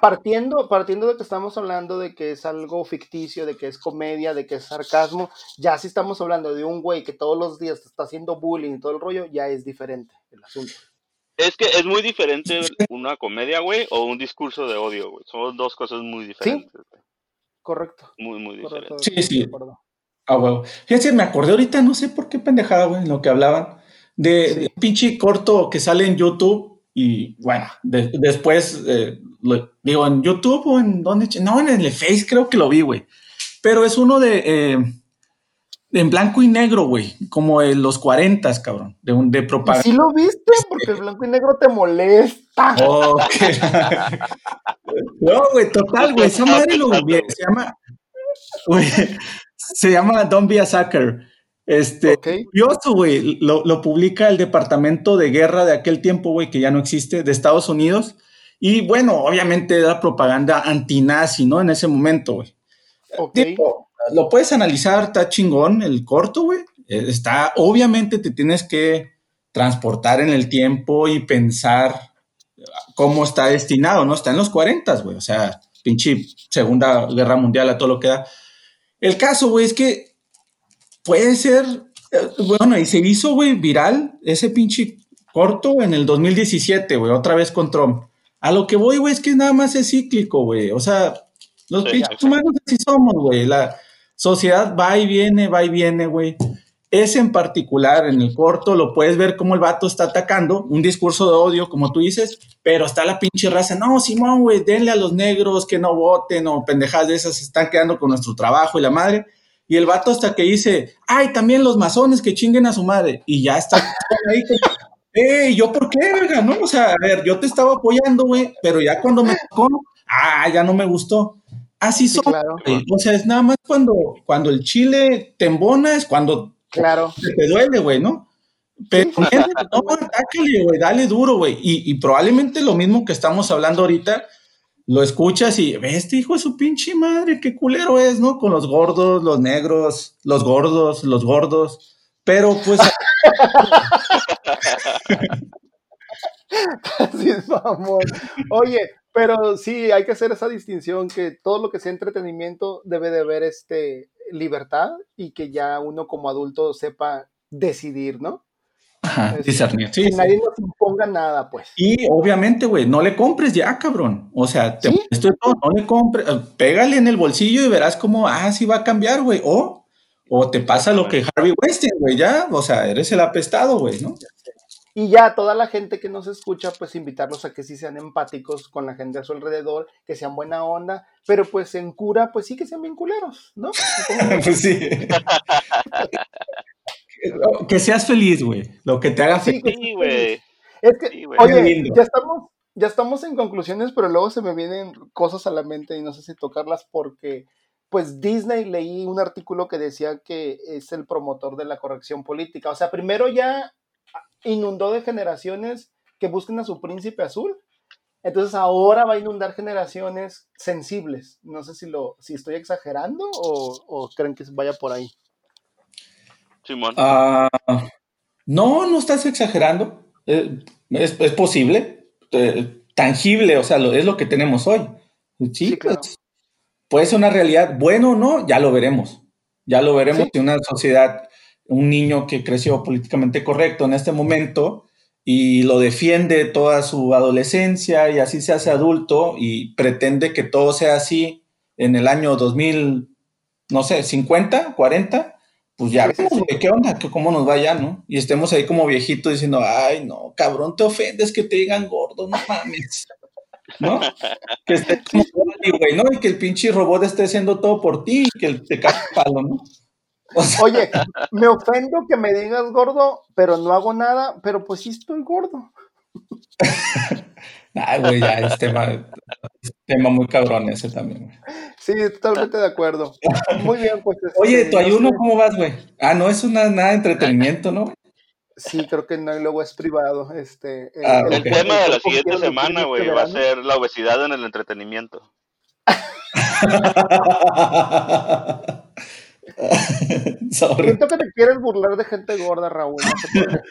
S2: partiendo, partiendo de que estamos hablando de que es algo ficticio, de que es comedia, de que es sarcasmo, ya si estamos hablando de un güey que todos los días está haciendo bullying y todo el rollo, ya es diferente el asunto.
S3: Es que es muy diferente una comedia, güey, o un discurso de odio, güey. Son dos cosas muy diferentes. ¿Sí?
S2: Correcto.
S3: Muy, muy diferentes.
S4: sí, sí. Ah, güey. Fíjense, me acordé ahorita, no sé por qué pendejada, güey, en lo que hablaban, de, un pinche corto que sale en YouTube y bueno, después, eh, digo, en YouTube o en donde, no, en el Face creo que lo vi, güey. Pero es uno de, eh, en blanco y negro, güey, como en los 40, cabrón, de, un, de propaganda.
S2: Sí lo viste, porque el blanco y negro te molesta. [LAUGHS]
S4: no, güey, total, güey, esa madre lo se llama, güey, se llama Don't Be a Sucker. Este, curioso, güey, lo, lo, publica el Departamento de Guerra de aquel tiempo, güey, que ya no existe, de Estados Unidos. Y bueno, obviamente era propaganda antinazi, ¿no? En ese momento, güey. Lo puedes analizar, está chingón el corto, güey. Eh, está, obviamente te tienes que transportar en el tiempo y pensar cómo está destinado, ¿no? Está en los 40, güey. O sea, pinche Segunda Guerra Mundial a todo lo que da. El caso, güey, es que puede ser, eh, bueno, y se hizo, güey, viral ese pinche corto en el 2017, güey, otra vez con Trump. A lo que voy, güey, es que nada más es cíclico, güey. O sea, los pinches humanos así somos, güey. La sociedad va y viene, va y viene, güey. Ese en particular, en el corto, lo puedes ver como el vato está atacando, un discurso de odio, como tú dices, pero está la pinche raza, no, Simón, güey, denle a los negros que no voten o pendejadas de esas, se están quedando con nuestro trabajo y la madre. Y el vato hasta que dice, ay, también los masones que chinguen a su madre. Y ya está ahí. Eh, ¿yo por qué, verga? No, o sea, a ver, yo te estaba apoyando, güey, pero ya cuando me tocó, ah, ya no me gustó. Así son. O sea, es nada más cuando, cuando el chile te embona, es cuando
S2: Claro.
S4: Te duele, güey, ¿no? Pero no, atácale, güey, dale duro, güey. Y, probablemente lo mismo que estamos hablando ahorita, lo escuchas y ves, este hijo de su pinche madre, qué culero es, ¿no? Con los gordos, los negros, los gordos, los gordos. Pero pues. [LAUGHS] [LAUGHS]
S2: Así es, amor. Oye, pero sí, hay que hacer esa distinción que todo lo que sea entretenimiento debe de haber este libertad y que ya uno como adulto sepa decidir, ¿no?
S4: Ajá, discernir, sí.
S2: Que nadie nos imponga nada, pues.
S4: Y obviamente, güey, no le compres ya, cabrón. O sea, esto es todo, no le compres, eh, pégale en el bolsillo y verás cómo, ah, sí va a cambiar, güey. O, o te pasa lo que Harvey Weinstein, güey, ya, o sea, eres el apestado, güey, ¿no?
S2: Y ya toda la gente que nos escucha, pues invitarlos a que sí sean empáticos con la gente a su alrededor, que sean buena onda, pero pues en cura, pues sí que sean bien culeros, ¿no? [LAUGHS] pues sí. [LAUGHS]
S4: que seas feliz, güey. Lo que te haga feliz.
S3: Sí, güey.
S2: Es que, oye, ya estamos, ya estamos en conclusiones, pero luego se me vienen cosas a la mente y no sé si tocarlas porque, pues Disney leí un artículo que decía que es el promotor de la corrección política. O sea, primero ya inundó de generaciones que busquen a su príncipe azul. Entonces ahora va a inundar generaciones sensibles. No sé si lo, si estoy exagerando o, o creen que vaya por ahí.
S4: Ah, no, no estás exagerando. Eh, es, posible, eh, tangible, o sea, es lo que tenemos hoy. Sí, pues, puede ser una realidad, bueno o no, ya lo veremos. Ya lo veremos en una sociedad, un niño que creció políticamente correcto en este momento y lo defiende toda su adolescencia y así se hace adulto y pretende que todo sea así en el año 2000, no sé, 50, 40, pues ya ¿qué onda? ¿Cómo nos va ya, no? Y estemos ahí como viejitos diciendo, ay, no, cabrón, te ofendes que te digan gordo, no mames. ¿No? [LAUGHS] que esté como güey, ¿no? Y que el pinche robot esté haciendo todo por ti y que te cae palo, ¿no?
S2: Oye, me ofendo que me digas gordo, pero no hago nada, pero pues sí estoy gordo. [LAUGHS]
S4: Ay, güey, ya es tema, tema muy cabrón ese también, güey.
S2: Sí, totalmente de acuerdo. Muy bien, pues.
S4: Oye, ¿tu ayuno cómo vas, güey? Ah, no es una, nada de entretenimiento, ¿no?
S2: Sí, creo que no, y luego es privado. Este,
S3: ah, el, tema de la siguiente semana, güey, va a ser la obesidad en el entretenimiento. [LAUGHS] [LAUGHS] [LAUGHS]
S2: Siento que te quieres burlar de gente gorda, Raúl. [LAUGHS]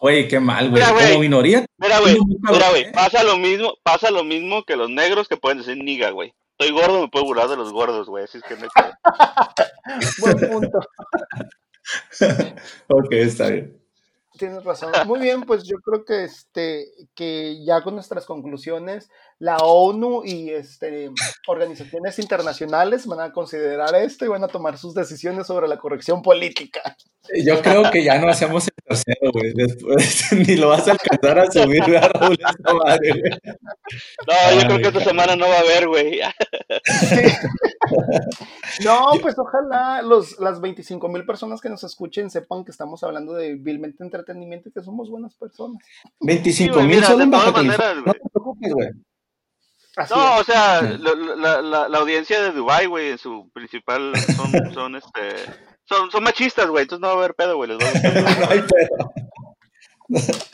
S4: Oye, qué mal, güey. Como minoría.
S3: Mira, güey, mira, güey. Pasa lo mismo, pasa lo mismo que los negros que pueden decir niga, güey. Estoy gordo, me puedo burlar de los gordos, güey. Así es que no [LAUGHS]
S2: Buen punto.
S4: ok, está bien.
S2: Tienes razón. Muy bien, pues yo creo que este, que ya con nuestras conclusiones, la ONU y este, organizaciones internacionales van a considerar esto y van a tomar sus decisiones sobre la corrección política.
S4: Yo creo que ya no hacemos el tercero, güey. Después [LAUGHS] ni lo vas a alcanzar a subir, a Raúl, esta madre, güey.
S3: No, yo creo que esta semana no va a haber, güey.
S2: No, pues ojalá los, las 25 mil personas que nos escuchen sepan que estamos hablando de vilmente entretenimiento y que somos buenas personas.
S4: 25 mil solo en Baja
S3: No te preocupes, güey. No, o sea, la, la, la, audiencia de Dubai, güey, en su principal son, son este son, son machistas, güey, entonces no va a haber pedo, güey. Les [LAUGHS] no hay pedo. [LAUGHS]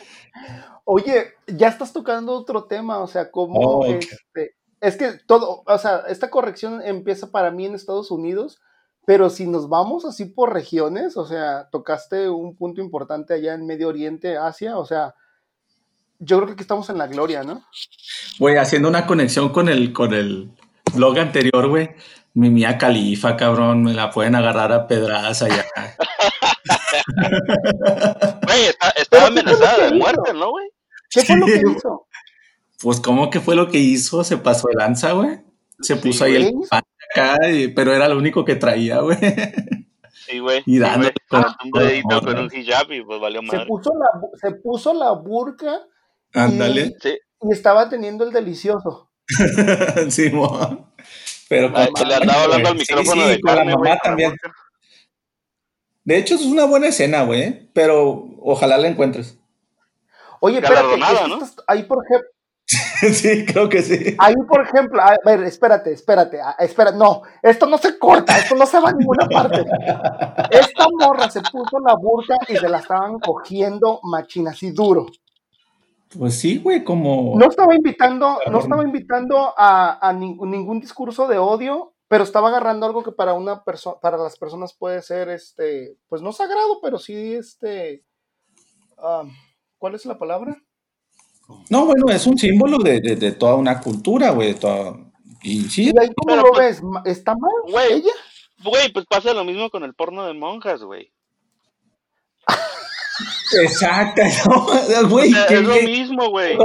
S2: Oye, ya estás tocando otro tema, o sea, cómo oh, este, es que todo, o sea, esta corrección empieza para mí en Estados Unidos, pero si nos vamos así por regiones, o sea, tocaste un punto importante allá en Medio Oriente, Asia, o sea, yo creo que aquí estamos en la gloria, ¿no?
S4: Güey, haciendo una conexión con el, con el blog anterior, güey, mi mía califa, cabrón, me la pueden agarrar a pedradas [LAUGHS] allá.
S3: Güey, estaba amenazada de muerte, ¿no, güey?
S2: ¿Qué fue lo que hizo?
S4: Pues, ¿cómo que fue lo que hizo? Se pasó de lanza, güey. Se puso ahí el pan acá, pero era lo único que traía, güey.
S3: Sí, güey.
S4: Y dando
S3: un dedito con un hijab y pues valió madre.
S2: Se puso la, se puso la burka.
S4: Ándale.
S2: Y, y, estaba teniendo el delicioso. [LAUGHS]
S4: sí, mo. Pero
S3: ah, le andaba hablando al micrófono de con la mamá también.
S4: De hecho, es una buena escena, güey. Pero ojalá la encuentres.
S2: Oye, espérate, ¿no? ahí por ejemplo. [LAUGHS]
S4: sí, creo que sí.
S2: Ahí, por ejemplo, a ver, espérate, espérate, espera, no, esto no se corta, esto no se va a ninguna parte. Esta morra se puso la burka y se la estaban cogiendo machina así duro.
S4: Pues sí, güey, como.
S2: No estaba invitando, no estaba invitando a, ningún discurso de odio, pero estaba agarrando algo que para una persona, para las personas puede ser, este, pues no sagrado, pero sí, este, ¿cuál es la palabra?
S4: No, bueno, es un símbolo de, de, toda una cultura, güey. Y sí.
S2: ¿Y ahí cómo lo pues, ves? ¿Está mal
S3: güey, ella? Güey, pues pasa lo mismo con el porno de monjas, güey.
S4: Exacto, [LAUGHS] no, güey.
S3: es lo mismo, güey.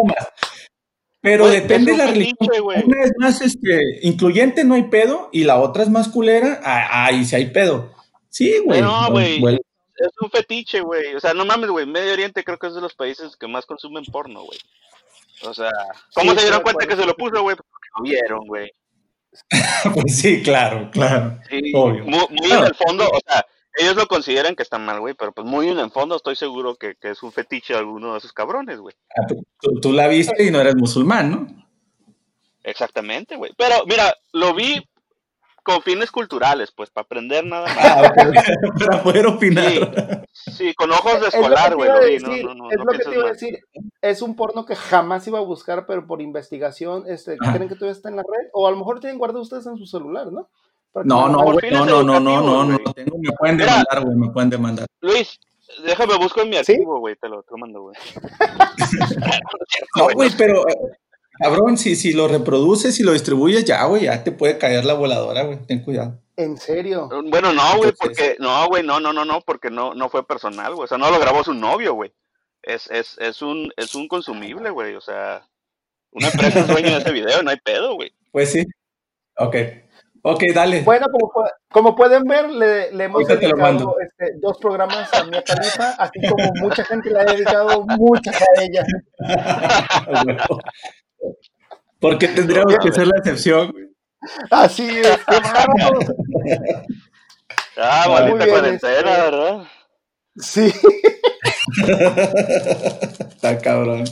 S4: Pero depende de la religión. Una es más este, incluyente, no hay pedo, y la otra es más culera, ahí sí hay pedo. Sí, güey.
S3: No, güey es un fetiche, güey. O sea, no mames, güey. Medio Oriente creo que es de los países que más consumen porno, güey. O sea, ¿cómo se dieron cuenta que se lo puso, güey? Porque lo vieron, güey. [LAUGHS]
S4: pues sí, claro, claro.
S3: Sí, obvio. Muy, en el fondo, o sea, ellos lo consideran que está mal, güey, pero pues muy en el fondo estoy seguro que, que es un fetiche de alguno de esos cabrones, güey.
S4: Ah, tú, la viste y no eres musulmán, ¿no?
S3: Exactamente, güey. Pero mira, lo vi con fines culturales, pues, para aprender nada más. [LAUGHS] Ah, [LAUGHS]
S4: para poder opinar.
S3: Sí, con ojos de escolar, güey.
S2: Es lo que te iba a decir. Es un porno que jamás iba a buscar, pero por investigación, este, ¿creen que todavía está en la red? O a lo mejor tienen guardado ustedes en su celular, ¿no?
S4: No, no, güey, no, no, no, no, no, no, tengo, me pueden demandar, güey, me pueden demandar.
S3: Luis, déjame busco en mi archivo, güey, te, lo, te lo mando, güey. [LAUGHS]
S4: no, güey, pero Cabrón, si, si lo reproduces y lo distribuyes, ya, güey, ya te puede caer la voladora, güey. Ten cuidado.
S2: ¿En serio?
S3: Bueno, no, güey, porque, no, güey, no, no, no, no, porque no, no fue personal, güey. O sea, no lo grabó su novio, güey. Es, es, es un, es un consumible, güey. O sea, una empresa es dueño de ese video, no hay pedo, güey.
S4: Pues sí. Ok. Ok, dale.
S2: Bueno, como, como pueden ver, le, le hemos dedicado este, dos programas a mi tarifa, así como mucha gente le ha dedicado muchas a ella. [LAUGHS]
S4: Porque tendríamos que ser la excepción.
S2: Así es, qué
S3: Ah, maldita cuarentena, este, ¿verdad?
S2: Sí. [LAUGHS]
S4: Está cabrón.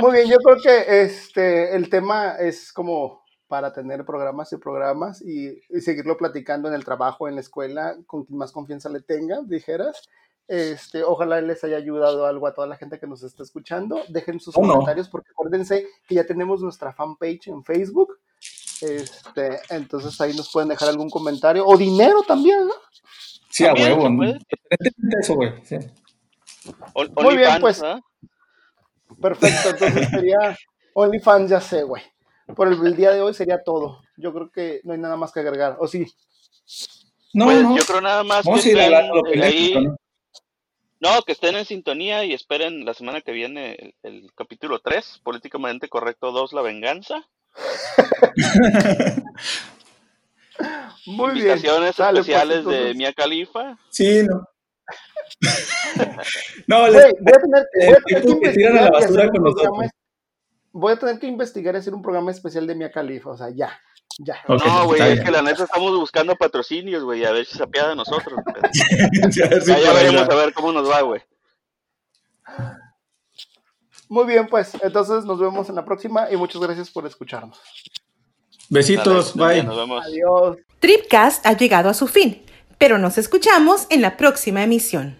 S2: Muy bien, yo creo que este el tema es como para tener programas y programas y, y, seguirlo platicando en el trabajo, en la escuela, con quien más confianza le tenga, dijeras. Este, ojalá les haya ayudado algo a toda la gente que nos está escuchando. Dejen sus comentarios porque acuérdense que ya tenemos nuestra fanpage en Facebook. Este, entonces ahí nos pueden dejar algún comentario o dinero también, ¿no?
S4: Sí, a huevo. Eso, güey.
S2: Muy bien, pues. Perfecto, entonces sería [LAUGHS] OnlyFans, ya sé, güey. Por el, día de hoy sería todo. Yo creo que no hay nada más que agregar, ¿o sí?
S3: No, pues, no. yo creo nada más que ahí, no, que estén en sintonía y esperen la semana que viene el, capítulo 3, Políticamente Correcto 2, La Venganza.
S2: Muy
S3: Invitaciones
S2: bien.
S3: Pues, especiales de Mia Califa.
S4: Sí, no. [LAUGHS]
S2: no, voy a tener, que investigar. A la basura con voy a tener que investigar y hacer un programa especial de Mia Califa, o sea, ya. Ya.
S3: no, güey, es que la neta estamos buscando patrocinios, güey, a ver si se apiada de nosotros. [LAUGHS] ya, ya veremos a ver cómo nos va, güey.
S2: Muy bien, pues, entonces nos vemos en la próxima y muchas gracias por escucharnos.
S4: Besitos, bye.
S3: Nos vemos.
S2: Adiós.
S1: Tripcast ha llegado a su fin, pero nos escuchamos en la próxima emisión.